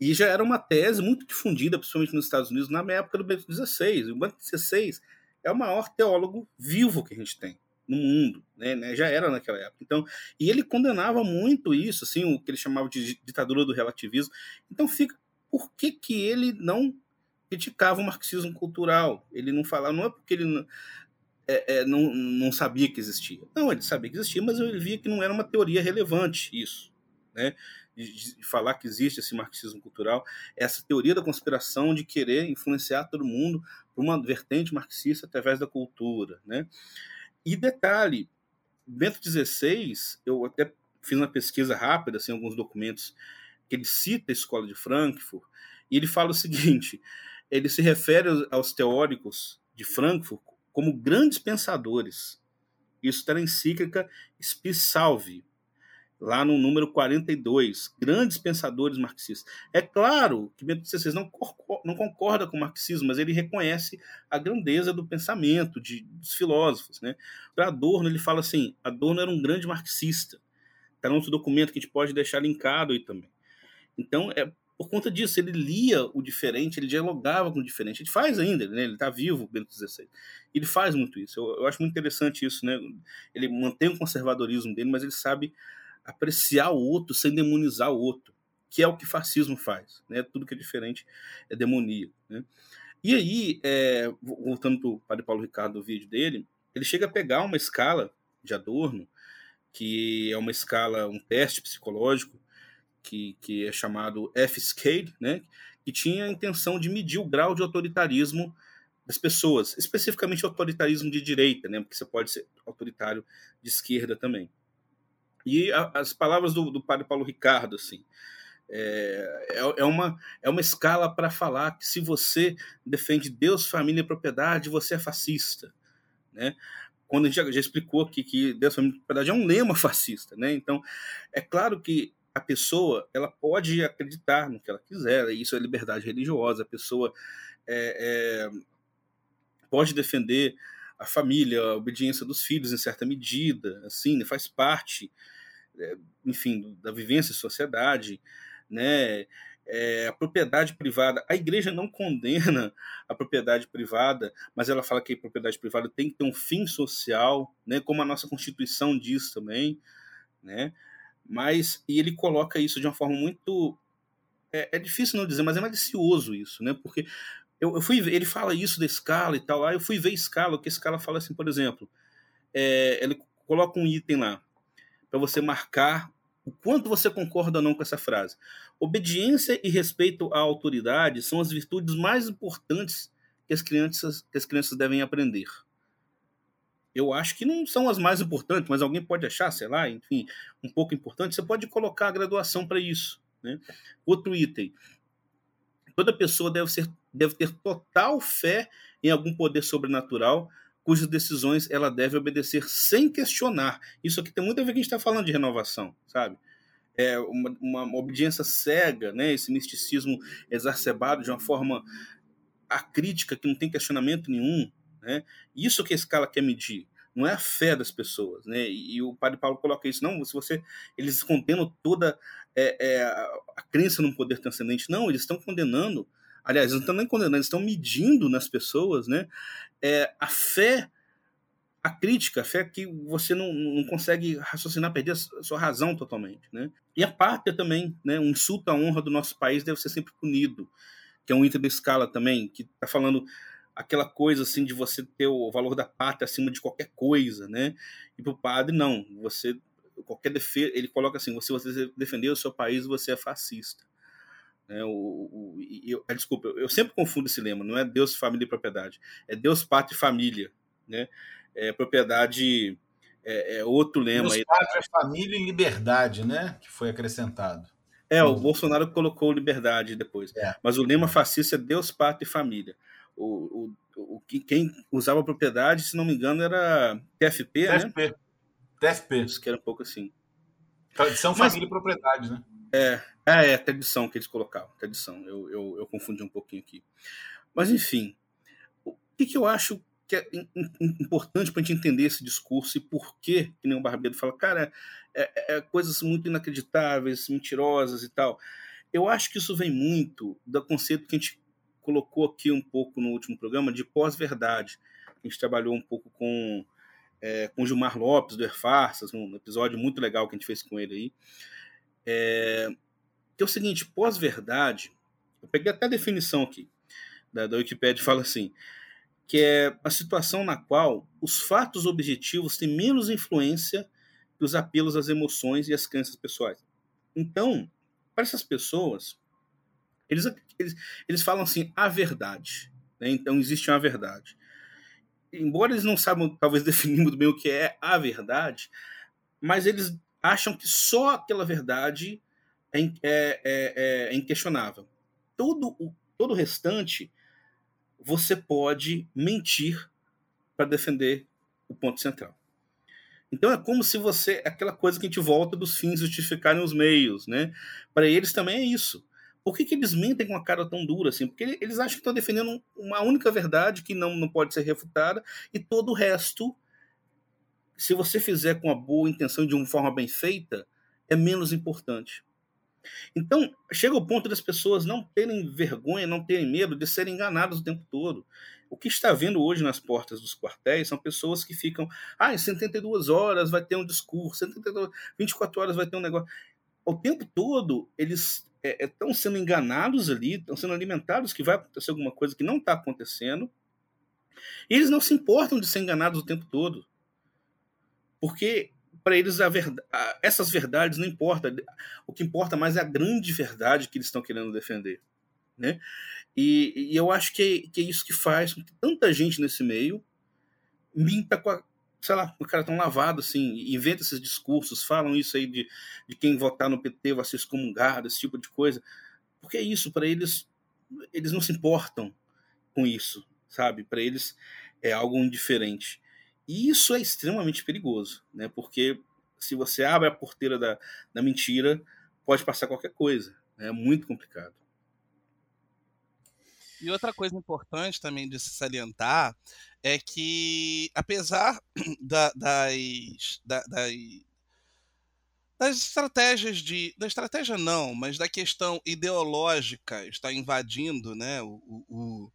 E já era uma tese muito difundida, principalmente nos Estados Unidos, na época do Bento XVI. O Bento XVI é o maior teólogo vivo que a gente tem no mundo, né, né? Já era naquela época. Então, e ele condenava muito isso, assim, o que ele chamava de ditadura do relativismo. Então, fica por que que ele não criticava o marxismo cultural. Ele não falava, não é porque ele não, é, é, não, não sabia que existia. Não, ele sabia que existia, mas ele via que não era uma teoria relevante isso, né? De, falar que existe esse marxismo cultural, essa teoria da conspiração de querer influenciar todo mundo para uma vertente marxista através da cultura, né? E detalhe, Bento XVI, eu até fiz uma pesquisa rápida, assim, alguns documentos que ele cita a escola de Frankfurt, e ele fala o seguinte: ele se refere aos teóricos de Frankfurt como grandes pensadores. Isso está na encíclica Spisalvi, lá no número 42, grandes pensadores marxistas. É claro que Bento XVI não, não concorda com o marxismo, mas ele reconhece a grandeza do pensamento de, dos filósofos. Né? Para Adorno, ele fala assim, Adorno era um grande marxista. Está no outro documento que a gente pode deixar linkado aí também. Então, é por conta disso, ele lia o diferente, ele dialogava com o diferente. Ele faz ainda, né? ele está vivo, Bento XVI. Ele faz muito isso. Eu, eu, acho muito interessante isso. Né? Ele mantém o conservadorismo dele, mas ele sabe apreciar o outro sem demonizar o outro, que é o que fascismo faz. Né? Tudo que é diferente é demoníaco. Né? E aí, é, voltando para o Padre Paulo Ricardo, o vídeo dele, ele chega a pegar uma escala de Adorno, que é uma escala, um teste psicológico, que, que é chamado F-Scale, né, que tinha a intenção de medir o grau de autoritarismo das pessoas, especificamente autoritarismo de direita, né? porque você pode ser autoritário de esquerda também. E a, as palavras do, do padre Paulo Ricardo, assim, é, é, é uma, é uma escala para falar que se você defende Deus, família e propriedade, você é fascista. Né? Quando a gente já, já explicou aqui que Deus, família e propriedade é um lema fascista. Né? Então, é claro que a pessoa ela pode acreditar no que ela quiser, isso é liberdade religiosa, a pessoa é, é, pode defender a família, a obediência dos filhos em certa medida, assim, né? faz parte, enfim, da vivência em sociedade, né? É, a propriedade privada, a igreja não condena a propriedade privada, mas ela fala que a propriedade privada tem que ter um fim social, né? Como a nossa Constituição diz também, né? Mas e ele coloca isso de uma forma muito é, é difícil não dizer, mas é malicioso isso, né? Porque eu, eu fui ele fala isso da escala e tal, aí eu fui ver escala, o que escala fala assim, por exemplo, é, ele coloca um item lá para você marcar o quanto você concorda ou não com essa frase. Obediência e respeito à autoridade são as virtudes mais importantes que as crianças, que as crianças devem aprender. Eu acho que não são as mais importantes, mas alguém pode achar, sei lá, enfim, um pouco importante. Você pode colocar a graduação para isso. Né? Outro item. Toda pessoa deve, ser, deve ter total fé em algum poder sobrenatural cujas decisões ela deve obedecer sem questionar. Isso aqui tem muito a ver com a gente está falando de renovação, sabe? É uma, uma, obediência cega, né? esse misticismo exacerbado de uma forma acrítica, que não tem questionamento nenhum. Né? Isso que a escala quer medir não é a fé das pessoas, né? E, o padre Paulo coloca isso, não, se você eles condenam toda é, é, a crença num poder transcendente, não, eles estão condenando aliás, não estão nem condenando, eles estão medindo nas pessoas né, é, a fé, a crítica, a fé que você não, não consegue raciocinar, perder a sua razão totalmente. Né? E a pátria também, né, um insulto à honra do nosso país deve ser sempre punido, que é um item da escala também, que está falando aquela coisa assim de você ter o valor da pátria acima de qualquer coisa, né? E para o padre, não. Você qualquer defesa, ele coloca assim: se você defender o seu país, você é fascista. Né? O, o, eu, é, desculpa, eu sempre confundo esse lema, não é Deus, família e propriedade, é Deus, pátria e família. Né? É, propriedade é, é outro lema. Deus, pátria, família e liberdade, né? que foi acrescentado. É, o Bolsonaro colocou liberdade depois. É. Mas o lema fascista é Deus, pátria e família. O, o, o, quem usava propriedade, se não me engano, era TFP, TFP. né? TFP. Isso que era um pouco assim. Tradição, Mas, família e propriedade, né? É, é, é tradição que eles colocavam, tradição. Eu, eu, eu confundi um pouquinho aqui. Mas, enfim, o que, que eu acho que é importante para a gente entender esse discurso e por que, que nem o Barbeiro fala, cara, é, é, é, coisas muito inacreditáveis, mentirosas e tal. Eu acho que isso vem muito do conceito que a gente colocou aqui um pouco no último programa de pós-verdade. A gente trabalhou um pouco com, é, com Gilmar Lopes, do Erfarsas, um episódio muito legal que a gente fez com ele aí. É, que é o seguinte, pós-verdade, eu peguei até a definição aqui da, da Wikipedia, fala assim, que é a situação na qual os fatos objetivos têm menos influência que os apelos às emoções e às crenças pessoais. Então, para essas pessoas, eles, eles, eles falam assim, a verdade. Né? Então, existe uma verdade. Embora eles não saibam, talvez, definir muito bem o que é a verdade, mas eles acham que só aquela verdade é, é, é, é inquestionável. Todo o, todo o restante você pode mentir para defender o ponto central. Então é como se você. aquela coisa que a gente volta dos fins justificarem os meios, né? Para eles também é isso. Por que, que eles mentem com a cara tão dura assim? Porque eles acham que estão defendendo uma única verdade que não, não pode ser refutada e todo o resto se você fizer com a boa intenção de uma forma bem feita, é menos importante. Então, chega o ponto das pessoas não terem vergonha, não terem medo de serem enganadas o tempo todo. O que está vendo hoje nas portas dos quartéis são pessoas que ficam, ah, em 72 horas vai ter um discurso, 72, 24 horas vai ter um negócio. O tempo todo eles estão é, é sendo enganados ali, estão sendo alimentados que vai acontecer alguma coisa que não está acontecendo. E eles não se importam de ser enganados o tempo todo. Porque para eles verdade, essas verdades não importam. O que importa mais é a grande verdade que eles estão querendo defender. né? E, e eu acho que é, que é, isso que faz com que tanta gente nesse meio minta com a, sei lá, o cara tão lavado assim, inventa esses discursos, falam isso aí de, de quem votar no PT vai ser excomungado, esse tipo de coisa. Porque é isso, para eles, eles não se importam com isso, sabe? Para eles é algo indiferente. E isso é extremamente perigoso, né? Porque se você abre a porteira da, da mentira, pode passar qualquer coisa. Né? É muito complicado. E outra coisa importante também de se salientar é que, apesar da, das, da, das, das estratégias de. Da estratégia não, mas da questão ideológica está invadindo né, o, o,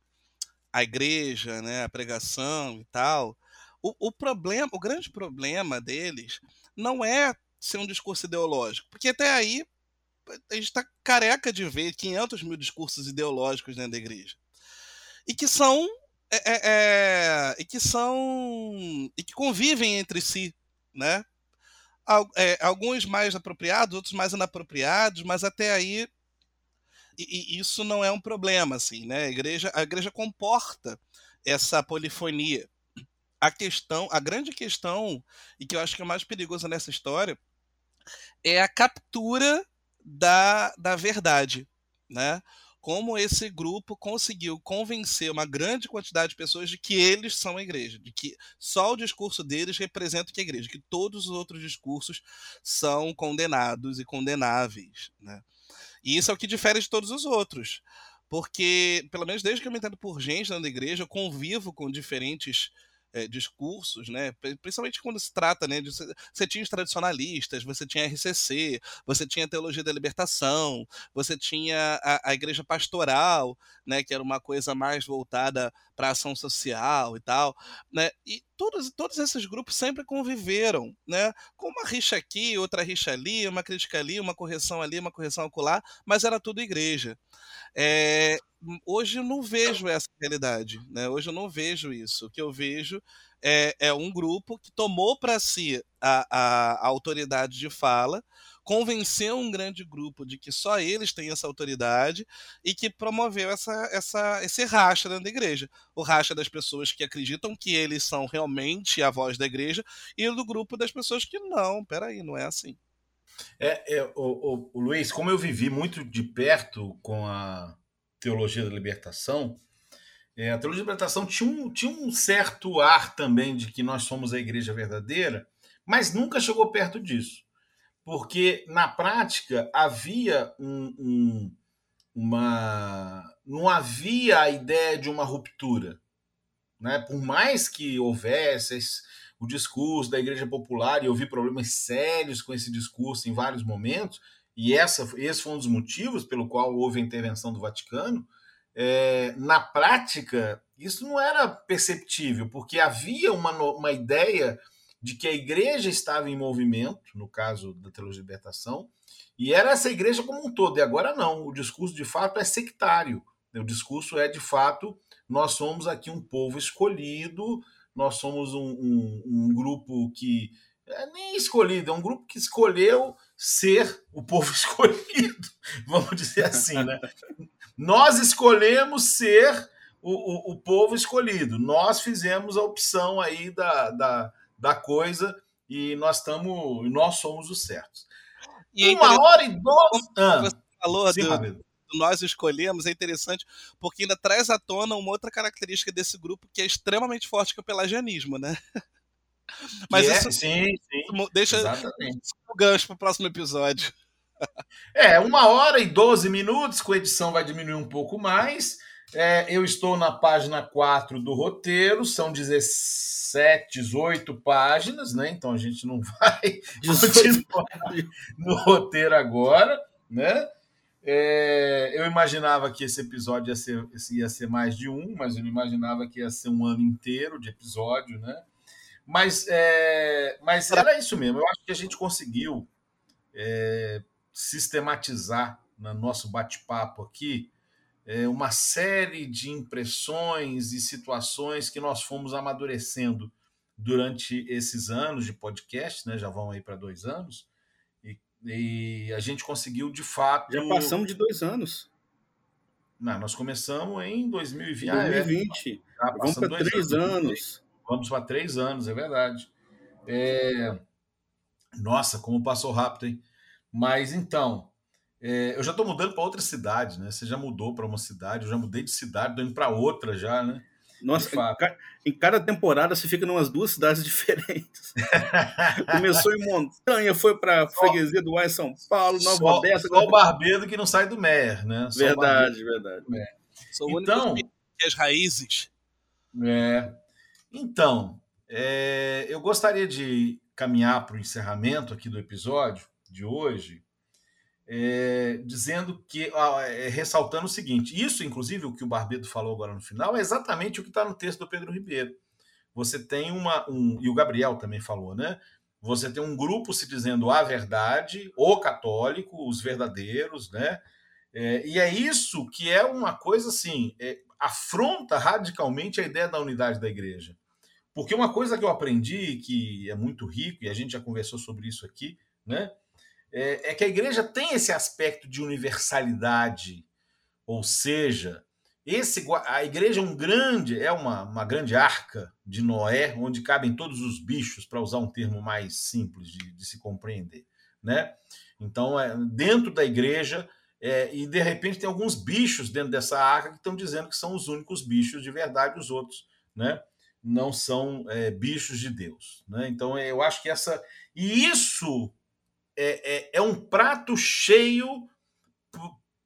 a igreja, né, a pregação e tal. O, o problema, o grande problema deles não é ser um discurso ideológico, porque até aí a gente está careca de ver 500 mil discursos ideológicos dentro da igreja e que são é, é, é, e que são e que convivem entre si, né? É, alguns mais apropriados, outros mais inapropriados, mas até aí e, e isso não é um problema, assim, né? A igreja, a igreja comporta essa polifonia. A questão, a grande questão e que eu acho que é mais perigosa nessa história é a captura da, da verdade, né? Como esse grupo conseguiu convencer uma grande quantidade de pessoas de que eles são a igreja, de que só o discurso deles representa o que é a igreja, que todos os outros discursos são condenados e condenáveis, né? E isso é o que difere de todos os outros. Porque, pelo menos desde que eu me entendo por gente dentro da igreja, eu convivo com diferentes é, discursos, né? principalmente quando se trata, né, de, você tinha os tradicionalistas, você tinha a RCC, você tinha a teologia da libertação, você tinha a, a igreja pastoral, né, que era uma coisa mais voltada para ação social e tal, né? E todos, todos esses grupos sempre conviveram, né? Com uma rixa aqui, outra rixa ali, uma crítica ali, uma correção ali, uma correção acolá, mas era tudo igreja. É, hoje eu não vejo essa realidade, né? Hoje eu não vejo isso. O que eu vejo é, é um grupo que tomou para si a, a, a, autoridade de fala, convenceu um grande grupo de que só eles têm essa autoridade e que promoveu essa, essa, esse racha dentro da igreja. O racha das pessoas que acreditam que eles são realmente a voz da igreja e do grupo das pessoas que não, peraí, não é assim. É, é o, o, o Luiz, como eu vivi muito de perto com a teologia da libertação, é, a teologia da libertação tinha um, tinha um certo ar também de que nós somos a igreja verdadeira, mas nunca chegou perto disso. Porque, na prática, havia um, um, uma. Não havia a ideia de uma ruptura. Né? Por mais que houvesse o discurso da igreja popular, e eu vi problemas sérios com esse discurso em vários momentos, e essa, esse foi um dos motivos pelo qual houve a intervenção do Vaticano, é, na prática, isso não era perceptível, porque havia uma, uma ideia de que a igreja estava em movimento, no caso da teologia de libertação, e era essa igreja como um todo. E agora não, o discurso de fato é sectário. O discurso é de fato: nós somos aqui um povo escolhido, nós somos um, um, um grupo que é nem escolhido, é um grupo que escolheu ser o povo escolhido, vamos dizer assim, né? Nós escolhemos ser o, o, o, povo escolhido. Nós fizemos a opção aí da, da, da coisa e nós estamos, nós somos os certos. E Uma hora e doze. Ah, você falou sim, do, nós escolhemos é interessante porque ainda traz à tona uma outra característica desse grupo que é extremamente forte que é o pelagianismo, né? Mas é, isso sim, sim, deixa exatamente. o gancho para o próximo episódio. É, uma hora e 12 minutos, com edição vai diminuir um pouco mais. É, eu estou na página 4 do roteiro, são 17, 18 páginas, né? Então a gente não vai continuar no roteiro agora, né? É, eu imaginava que esse episódio ia ser, ia ser mais de um, mas eu não imaginava que ia ser um ano inteiro de episódio, né? Mas, é, mas era isso mesmo. Eu acho que a gente conseguiu é, sistematizar no nosso bate-papo aqui é, uma série de impressões e situações que nós fomos amadurecendo durante esses anos de podcast, né? Já vão aí para dois anos. E, e, a gente conseguiu de fato. Já passamos de dois anos. Não, nós começamos em 2020. 2020. Ah, é. Vamos para três anos. anos. Vamos para três anos, é verdade. É... Nossa, como passou rápido, hein? Mas então, é... eu já estou mudando para outra cidade, né? Você já mudou para uma cidade, eu já mudei de cidade, estou indo para outra já, né? Nossa, em cada temporada você fica em umas duas cidades diferentes. Começou em Montanha, foi para freguesia do Ar em São Paulo, Nova só, Odessa. Só o Barbedo que não sai do Mer, né? Só verdade, verdade. São então, as raízes. É, então, é, eu gostaria de caminhar para o encerramento aqui do episódio de hoje, é, dizendo que, é, ressaltando o seguinte: isso, inclusive, o que o Barbedo falou agora no final, é exatamente o que está no texto do Pedro Ribeiro. Você tem uma. Um, e o Gabriel também falou, né? Você tem um grupo se dizendo a verdade, o católico, os verdadeiros, né? É, e é isso que é uma coisa assim, é, afronta radicalmente a ideia da unidade da igreja. Porque uma coisa que eu aprendi, que é muito rico, e a gente já conversou sobre isso aqui, né? É, é que a igreja tem esse aspecto de universalidade, ou seja, esse, a igreja é um grande, é uma, uma grande arca de Noé, onde cabem todos os bichos, para usar um termo mais simples de, de se compreender, né? Então, é, dentro da igreja é, e de repente tem alguns bichos dentro dessa arca que estão dizendo que são os únicos bichos de verdade, os outros, né? Não são é, bichos de Deus, né? Então eu acho que essa e isso é, é, é um prato cheio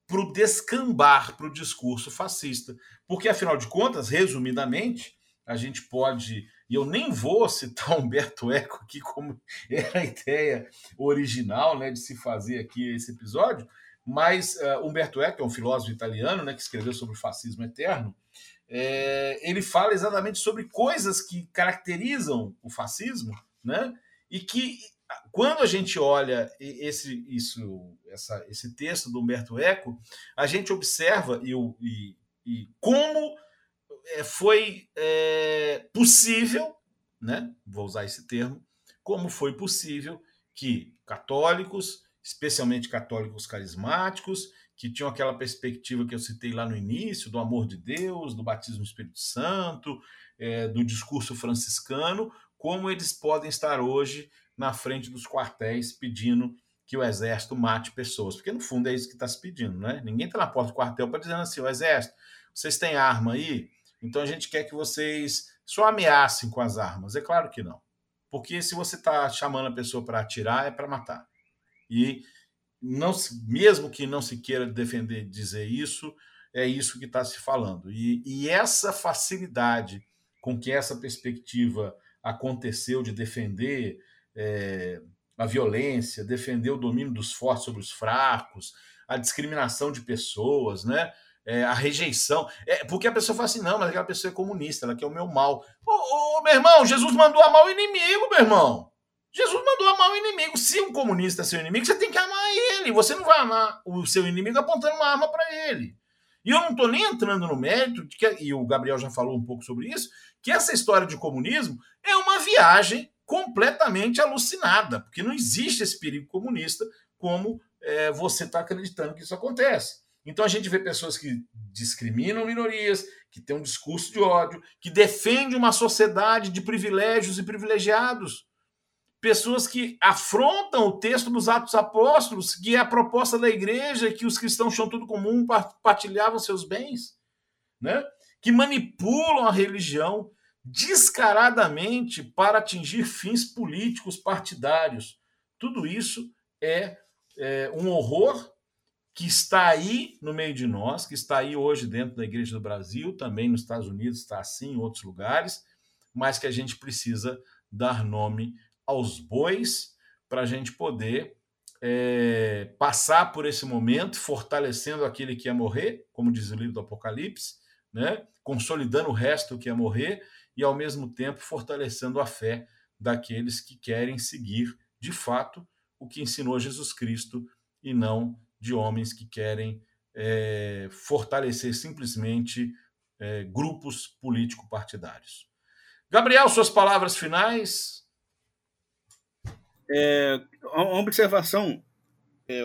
para o descambar, para o discurso fascista, porque afinal de contas, resumidamente, a gente pode e eu nem vou citar Humberto Eco aqui como era a ideia original, né, de se fazer aqui esse episódio, mas uh, Umberto Eco, é um filósofo italiano né, que escreveu sobre o fascismo eterno, é, ele fala exatamente sobre coisas que caracterizam o fascismo, né? E que quando a gente olha esse, isso, essa, esse texto do Humberto Eco, a gente observa e, e, e como é, foi é, possível, né? Vou usar esse termo, como foi possível que católicos, especialmente católicos carismáticos, que tinham aquela perspectiva que eu citei lá no início, do amor de Deus, do batismo no Espírito Santo, é, do discurso franciscano, como eles podem estar hoje na frente dos quartéis pedindo que o exército mate pessoas. Porque no fundo é isso que está se pedindo, né? Ninguém está na porta do quartel para dizer assim: o exército, vocês têm arma aí? Então a gente quer que vocês só ameacem com as armas. É claro que não. Porque se você está chamando a pessoa para atirar, é para matar. E não mesmo que não se queira defender dizer isso, é isso que está se falando. E, e, essa facilidade com que essa perspectiva aconteceu de defender é, a violência, defender o domínio dos fortes sobre os fracos, a discriminação de pessoas, né? É, a rejeição. É, porque a pessoa fala assim: não, mas aquela pessoa é comunista, ela quer o meu mal. Ô, ô, meu irmão, Jesus mandou amar o inimigo, meu irmão. Jesus mandou amar o inimigo. Se um comunista é seu inimigo, você tem que amar ele. Você não vai amar o seu inimigo apontando uma arma para ele. E eu não estou nem entrando no mérito, de que, e o Gabriel já falou um pouco sobre isso, que essa história de comunismo é uma viagem completamente alucinada, porque não existe esse perigo comunista como é, você está acreditando que isso acontece. Então a gente vê pessoas que discriminam minorias, que têm um discurso de ódio, que defendem uma sociedade de privilégios e privilegiados pessoas que afrontam o texto dos Atos Apóstolos, que é a proposta da igreja, que os cristãos tinham tudo comum, partilhavam seus bens, né? que manipulam a religião descaradamente para atingir fins políticos partidários. Tudo isso é, é um horror que está aí no meio de nós, que está aí hoje dentro da Igreja do Brasil, também nos Estados Unidos está assim, em outros lugares, mas que a gente precisa dar nome aos bois para a gente poder é, passar por esse momento, fortalecendo aquele que ia morrer, como diz o livro do Apocalipse, né? consolidando o resto que ia morrer e, ao mesmo tempo, fortalecendo a fé daqueles que querem seguir, de fato, o que ensinou Jesus Cristo e não de homens que querem é, fortalecer simplesmente é, grupos político-partidários. Gabriel, suas palavras finais. É, uma observação. É,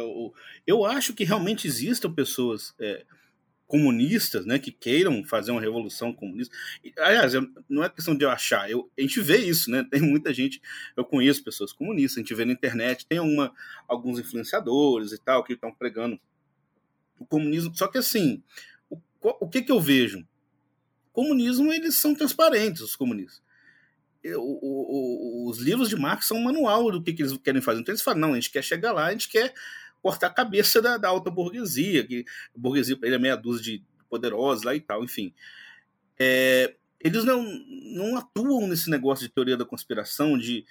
eu acho que realmente existam pessoas é, comunistas, né, que queiram fazer uma revolução comunista. Aliás, eu, não é questão de eu achar, eu, a gente vê isso, né? Tem muita gente, eu conheço pessoas comunistas, a gente vê na internet, tem uma, alguns influenciadores e tal que estão pregando o comunismo. Só que assim, o, o que que eu vejo? comunismo eles são transparentes, os comunistas. Eu, o, o, os livros de Marx são um manual do que, que, eles querem fazer. Então eles falam, não, a gente quer chegar lá, a gente quer cortar a cabeça da, da alta burguesia, que burguesia ele é meia dúzia de poderosos lá e tal, enfim. É, eles não, não atuam nesse negócio de teoria da conspiração, de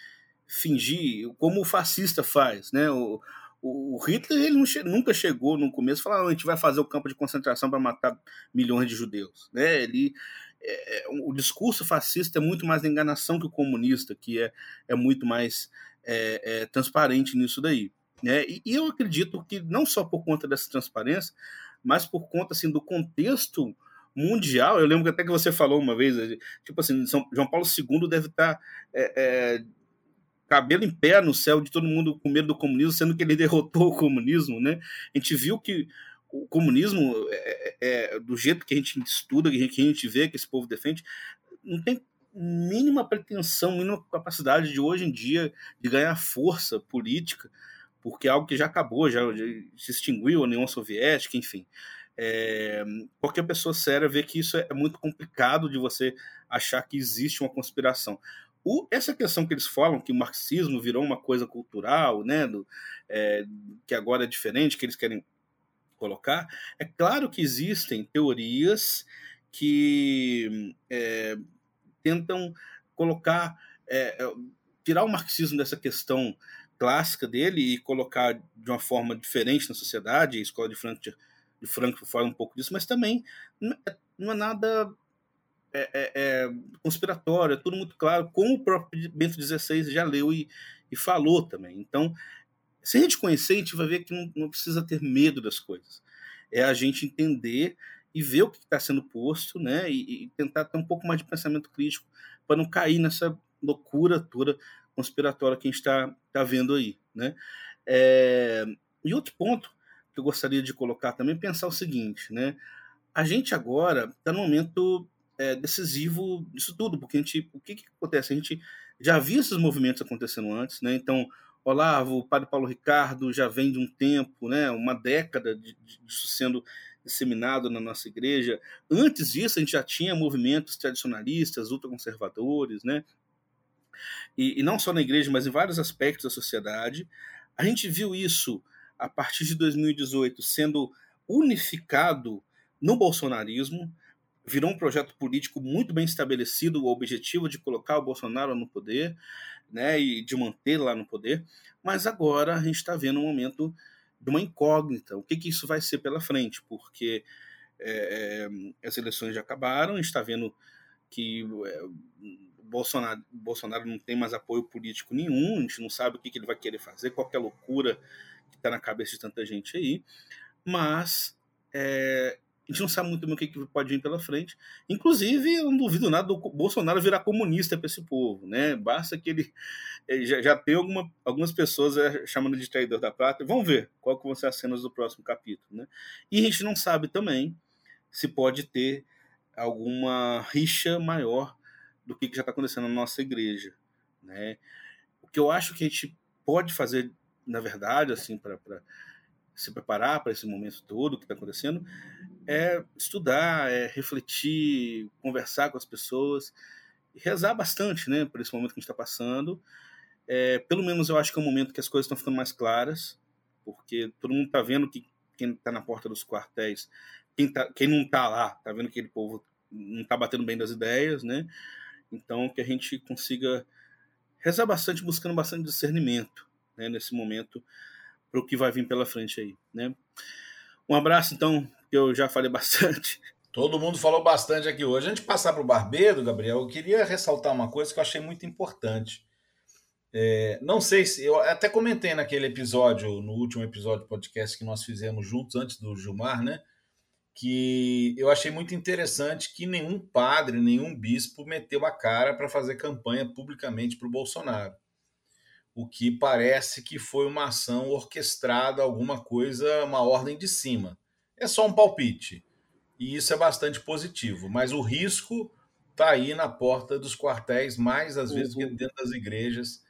fingir, como o fascista faz, né? O, o Hitler ele nunca chegou no começo falou: ah, a gente vai fazer o campo de concentração para matar milhões de judeus. Né? Ele, é, é, o discurso fascista é muito mais enganação que o comunista, que é, é muito mais é, é, transparente nisso daí. Né? E, e, eu acredito que não só por conta dessa transparência, mas por conta assim, do contexto mundial. Eu lembro até que você falou uma vez, tipo assim, São João Paulo II deve estar é, é cabelo em pé no céu de todo mundo com medo do comunismo, sendo que ele derrotou o comunismo, né? A gente viu que o comunismo, é, do jeito que a gente estuda, que a gente vê, que esse povo defende, não tem mínima pretensão, mínima capacidade de hoje em dia de ganhar força política, porque é algo que já acabou, já, já se extinguiu a União Soviética, enfim. É, qualquer pessoa séria vê que isso é muito complicado de você achar que existe uma conspiração. O, essa questão que eles falam, que o marxismo virou uma coisa cultural, né, do, é, que agora é diferente, que eles querem colocar, é claro que existem teorias que é, tentam colocar, é, é tirar o marxismo dessa questão clássica dele e colocar de uma forma diferente na sociedade, a escola de Frankfurt, de Frankfurt fala um pouco disso, mas também não é, é nada é, é, é, conspiratório, é tudo muito claro, como o próprio Bento XVI já leu e, e falou também. Então, se a gente conhecer, a gente vai ver que não, não precisa ter medo das coisas. É a gente entender e ver o que está sendo posto, né? E, e, tentar ter um pouco mais de pensamento crítico para não cair nessa loucura toda conspiratória que a gente está tá vendo aí, né? É, e outro ponto que eu gostaria de colocar também, pensar o seguinte, né? A gente agora está no momento é, decisivo disso tudo, porque a gente, o que, que acontece? A gente já viu esses movimentos acontecendo antes, né? Então, Olavo, o padre Paulo Ricardo já vem de um tempo, né? Uma década de, disso sendo disseminado na nossa igreja. Antes disso, a gente já tinha movimentos tradicionalistas, ultraconservadores, né? E, e não só na igreja, mas em vários aspectos da sociedade. A gente viu isso a partir de 2018 sendo unificado no bolsonarismo virou um projeto político muito bem estabelecido, o objetivo de colocar o Bolsonaro no poder, né, e de manter lá no poder, mas agora a gente está vendo um momento de uma incógnita, o que, que isso vai ser pela frente, porque é, as eleições já acabaram, a gente está vendo que é, Bolsonaro, Bolsonaro não tem mais apoio político nenhum, a gente não sabe o que, que ele vai querer fazer, qualquer loucura que está na cabeça de tanta gente aí, mas é, a gente não sabe muito bem o que, pode vir pela frente. Inclusive, eu não duvido nada do Bolsonaro virar comunista para esse povo, né? Basta que ele eh, já, já tem alguma, algumas pessoas é, chamando de traidor da prata. Vamos ver qual que vão ser as cenas do próximo capítulo, né? E a gente não sabe também se pode ter alguma rixa maior do que, que já está acontecendo na nossa igreja, né? O que eu acho que a gente pode fazer, na verdade, assim, para se preparar para esse momento todo que está acontecendo, é estudar, é refletir, conversar com as pessoas, rezar bastante, né, por esse momento que a gente está passando. É, pelo menos eu acho que é um momento que as coisas estão ficando mais claras, porque todo mundo está vendo que quem está na porta dos quartéis, quem, tá, quem não está lá, está vendo que aquele povo não está batendo bem das ideias, né? Então que a gente consiga rezar bastante, buscando bastante discernimento, né, nesse momento para o que vai vir pela frente aí, né? Um abraço, então, que eu já falei bastante. Todo mundo falou bastante aqui hoje. Antes de passar para o Barbeiro, Gabriel, eu queria ressaltar uma coisa que eu achei muito importante. É, não sei se. Eu até comentei naquele episódio, no último episódio do podcast que nós fizemos juntos, antes do Gilmar, né? Que eu achei muito interessante que nenhum padre, nenhum bispo meteu a cara para fazer campanha publicamente para o Bolsonaro o que parece que foi uma ação orquestrada, alguma coisa, uma ordem de cima. É só um palpite. e isso é bastante positivo. Mas o risco está aí na porta dos quartéis, mais às vezes Uhum. dentro das igrejas,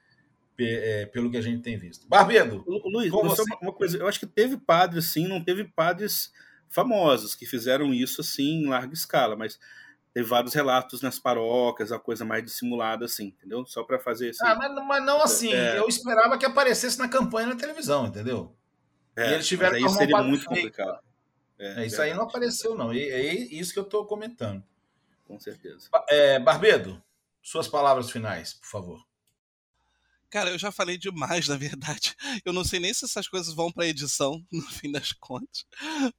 é, pelo que a gente tem visto. Barbedo, Lu- Luiz, uma coisa, eu acho que teve padres, sim, não teve padres famosos que fizeram isso assim em larga escala, mas teve vários relatos nas paróquias, a coisa mais dissimulada assim, entendeu? Só para fazer esse. ah, mas, mas não assim. É. Eu esperava que aparecesse na campanha na televisão, entendeu? É, e eles tiveram mas aí seria um muito complicado. É, É, isso aí não apareceu, não. E é isso que eu estou comentando. Com certeza. É, Barbedo, suas palavras finais, por favor. Cara, eu já falei demais, na verdade. Eu não sei nem se essas coisas vão pra edição, no fim das contas.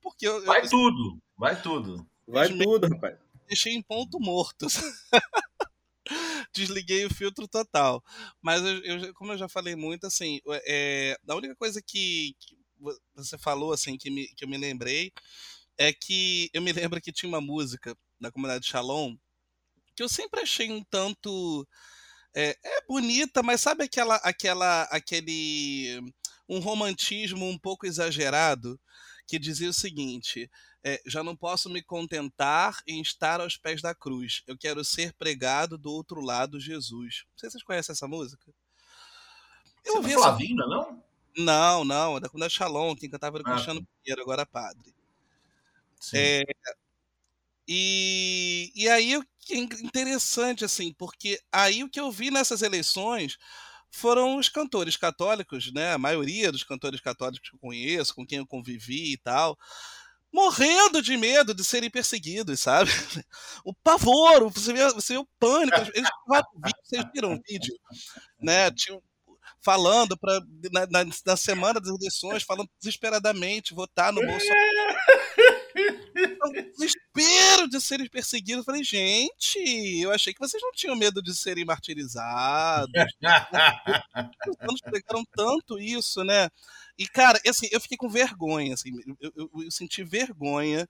Porque eu, eu Vai tudo, vai tudo. Vai tudo, rapaz. deixei em ponto morto. Desliguei o filtro total. Mas eu, eu- como eu já falei muito, assim, é, a única coisa que, que vo- você falou, assim, que, me- que eu me lembrei, é que eu me lembro que tinha uma música da comunidade Shalom que eu sempre achei um tanto é, é bonita, mas sabe aquela aquela aquele um romantismo um pouco exagerado que dizia o seguinte: é, já não posso me contentar em estar aos pés da cruz. Eu quero ser pregado do outro lado, Jesus. Não sei se vocês conhecem essa música. Eu Você ouvi não essa... Flavinho, não? Não, não, é da Shalom, quem cantava era Ah, Cristiano Pinheiro, agora padre. É, e, e aí o que é interessante, assim, porque aí o que eu vi nessas eleições foram os cantores católicos, né? A maioria dos cantores católicos que eu conheço, com quem eu convivi e tal, morrendo de medo de serem perseguidos, sabe? O pavor, você vê, você vê o pânico. Eles vocês viram o vídeo, né? Tinham falando para na, na, na semana das eleições, falando desesperadamente votar no Bolsonaro desespero de serem perseguidos. Eu falei, gente, eu achei que vocês não tinham medo de serem martirizados. Os anos pregaram tanto isso, né? E, cara, assim, eu fiquei com vergonha, assim, eu, eu, eu senti vergonha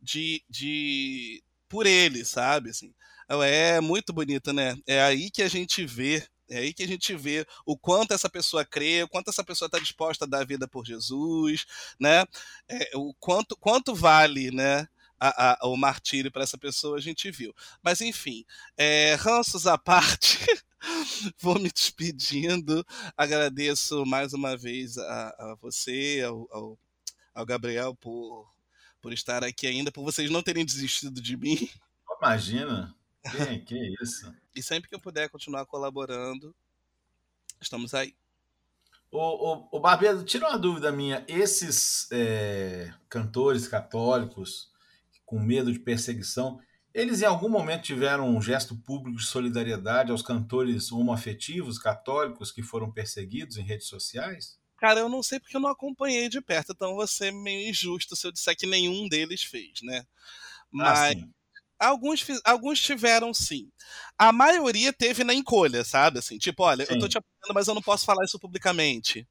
de, de por ele, sabe? Assim, é muito bonito, né? É aí que a gente vê é aí que a gente vê o quanto essa pessoa crê, o quanto essa pessoa está disposta a dar a vida por Jesus, né? É, o quanto, quanto vale, né? A, a, o martírio para essa pessoa a gente viu. Mas enfim, é, ranços à parte, vou me despedindo. Agradeço mais uma vez a, a você, ao, ao, ao Gabriel, por, por estar aqui ainda, por vocês não terem desistido de mim. Imagina. Que, que isso? E sempre que eu puder continuar colaborando, estamos aí. O, o, o Barbeiro, tira uma dúvida minha. Esses é, cantores católicos com medo de perseguição, eles em algum momento tiveram um gesto público de solidariedade aos cantores homoafetivos católicos que foram perseguidos em redes sociais? Cara, eu não sei porque eu não acompanhei de perto, então ser meio injusto se eu disser que nenhum deles fez, né? Mas Ah, alguns, alguns tiveram sim. A maioria teve na encolha, sabe? Assim, tipo, olha, sim. eu tô te apoiando, mas eu não posso falar isso publicamente.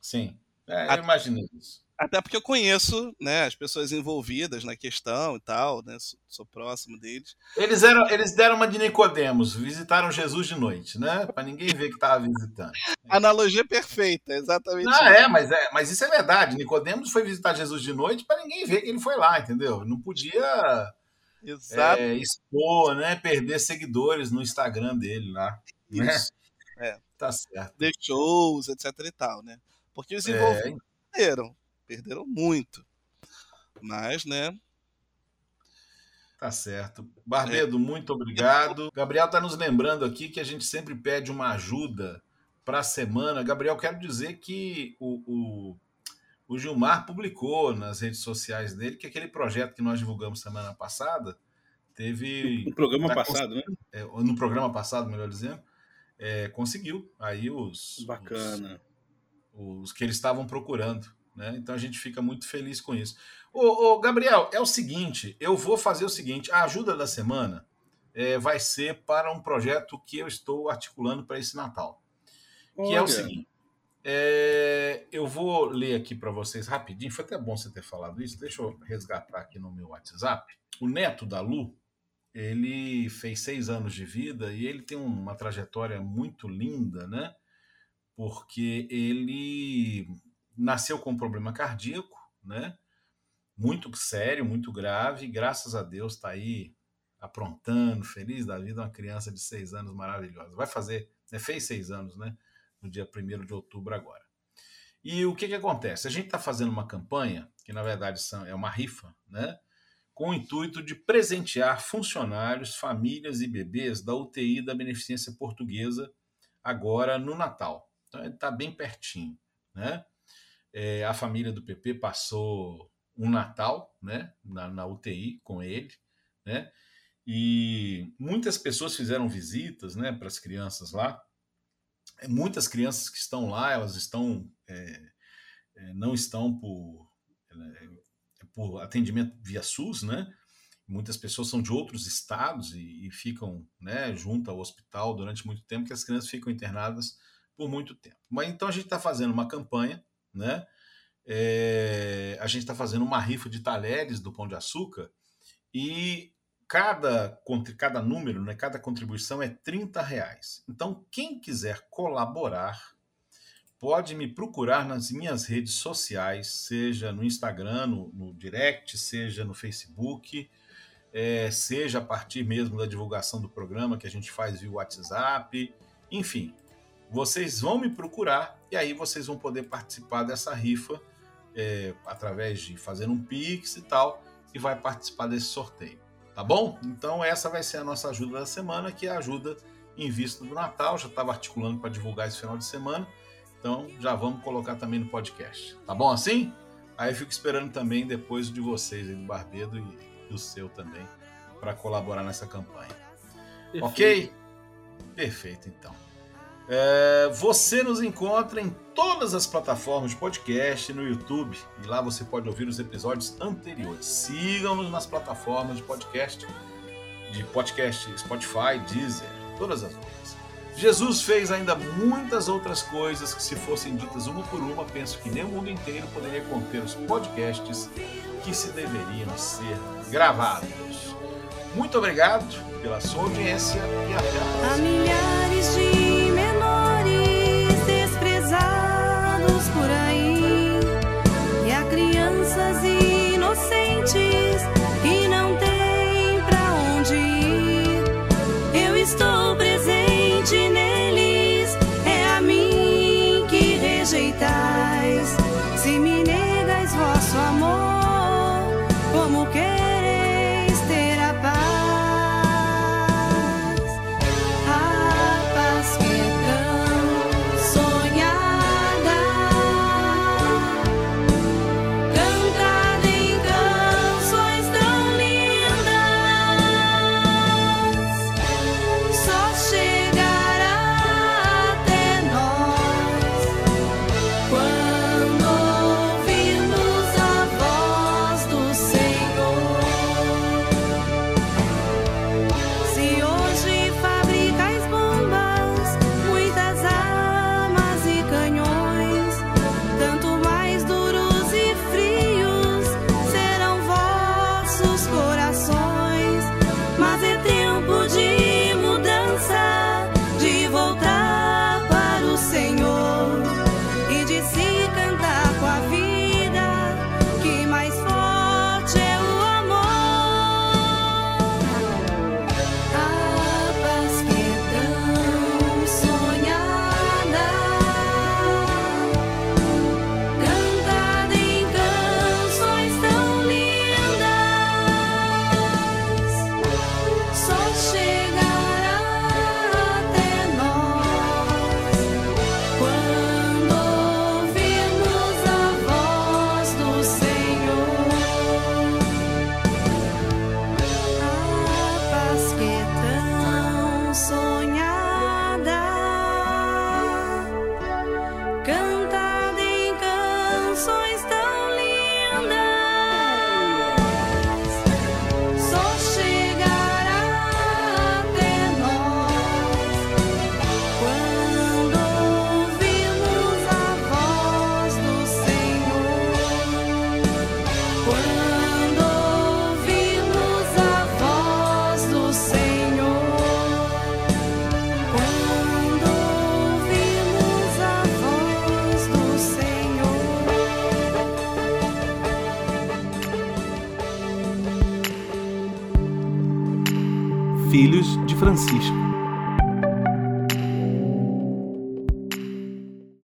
Sim, é, eu imaginei isso. Até porque eu conheço né, as pessoas envolvidas na questão e tal, né? Sou, sou próximo deles. Eles, eram, eles deram uma de Nicodemos, visitaram Jesus de noite, né? Para ninguém ver que estava visitando. Analogia perfeita, exatamente. Ah, é mas, é, mas isso é verdade. Nicodemos foi visitar Jesus de noite para ninguém ver que ele foi lá, entendeu? Não podia é, expor, né? Perder seguidores no Instagram dele lá. Isso. Né? É. Tá certo. De shows, etc e tal, né? Porque os envolvidos é. perderam. Perderam muito. Mas, né? Tá certo. Barbedo, é. muito obrigado. Gabriel tá nos lembrando aqui que a gente sempre pede uma ajuda para a semana. Gabriel, quero dizer que o, o, o, Gilmar publicou nas redes sociais dele que aquele projeto que nós divulgamos semana passada teve. No programa tá passado, né? É, no programa passado, melhor dizendo, é, conseguiu aí os. Bacana. Os, os que eles estavam procurando. Né? Então a gente fica muito feliz com isso. Ô, ô, Gabriel, é o seguinte: eu vou fazer o seguinte: a ajuda da semana é, vai ser para um projeto que eu estou articulando para esse Natal. Olha. Que é o seguinte: é, eu vou ler aqui para vocês rapidinho. Foi até bom você ter falado isso. Deixa eu resgatar aqui no meu WhatsApp. O neto da Lu, ele fez seis anos de vida e ele tem uma trajetória muito linda, né? Porque ele nasceu com um problema cardíaco, né? muito sério, muito grave. Graças a Deus está aí aprontando, feliz da vida, uma criança de seis anos maravilhosa. Vai fazer, né, fez seis anos, né? No dia 1 de outubro agora. E o que, que acontece? A gente está fazendo uma campanha, que na verdade são, é uma rifa, né? Com o intuito de presentear funcionários, famílias e bebês da UTI da Beneficência Portuguesa agora no Natal. Então está bem pertinho, né? É, a família do PP passou um Natal, né, na, na UTI com ele, né? E muitas pessoas fizeram visitas, né, para as crianças lá. É, muitas crianças que estão lá, elas estão é, é, não estão por, é, por atendimento via SUS, né? Muitas pessoas são de outros estados e, e ficam, né, junto ao hospital durante muito tempo, que as crianças ficam internadas por muito tempo. Mas então a gente está fazendo uma campanha, né? É, a gente está fazendo uma rifa de talheres do Pão de Açúcar e cada, cada número, né, cada contribuição é 30 reais. Então, quem quiser colaborar, pode me procurar nas minhas redes sociais, seja no Instagram, no, no direct, seja no Facebook, é, seja a partir mesmo da divulgação do programa que a gente faz via WhatsApp, enfim. Vocês vão me procurar e aí vocês vão poder participar dessa rifa é, através de fazer um Pix e tal, e vai participar desse sorteio. Tá bom? Então essa vai ser a nossa ajuda da semana, que é a ajuda em vista do Natal. Já estava articulando para divulgar esse final de semana. Então já vamos colocar também no podcast. Tá bom assim? Aí eu fico esperando também depois de vocês aí do Barbedo e do seu também para colaborar nessa campanha. Perfeito. Ok? Perfeito então. É, você nos encontra em todas as plataformas de podcast, no YouTube, e lá você pode ouvir os episódios anteriores. Sigam-nos nas plataformas de podcast, de podcast Spotify, Deezer, todas as outras. Jesus fez ainda muitas outras coisas que, se fossem ditas uma por uma, penso que nem o mundo inteiro poderia conter os podcasts que se deveriam ser gravados. Muito obrigado pela sua audiência e até a próxima.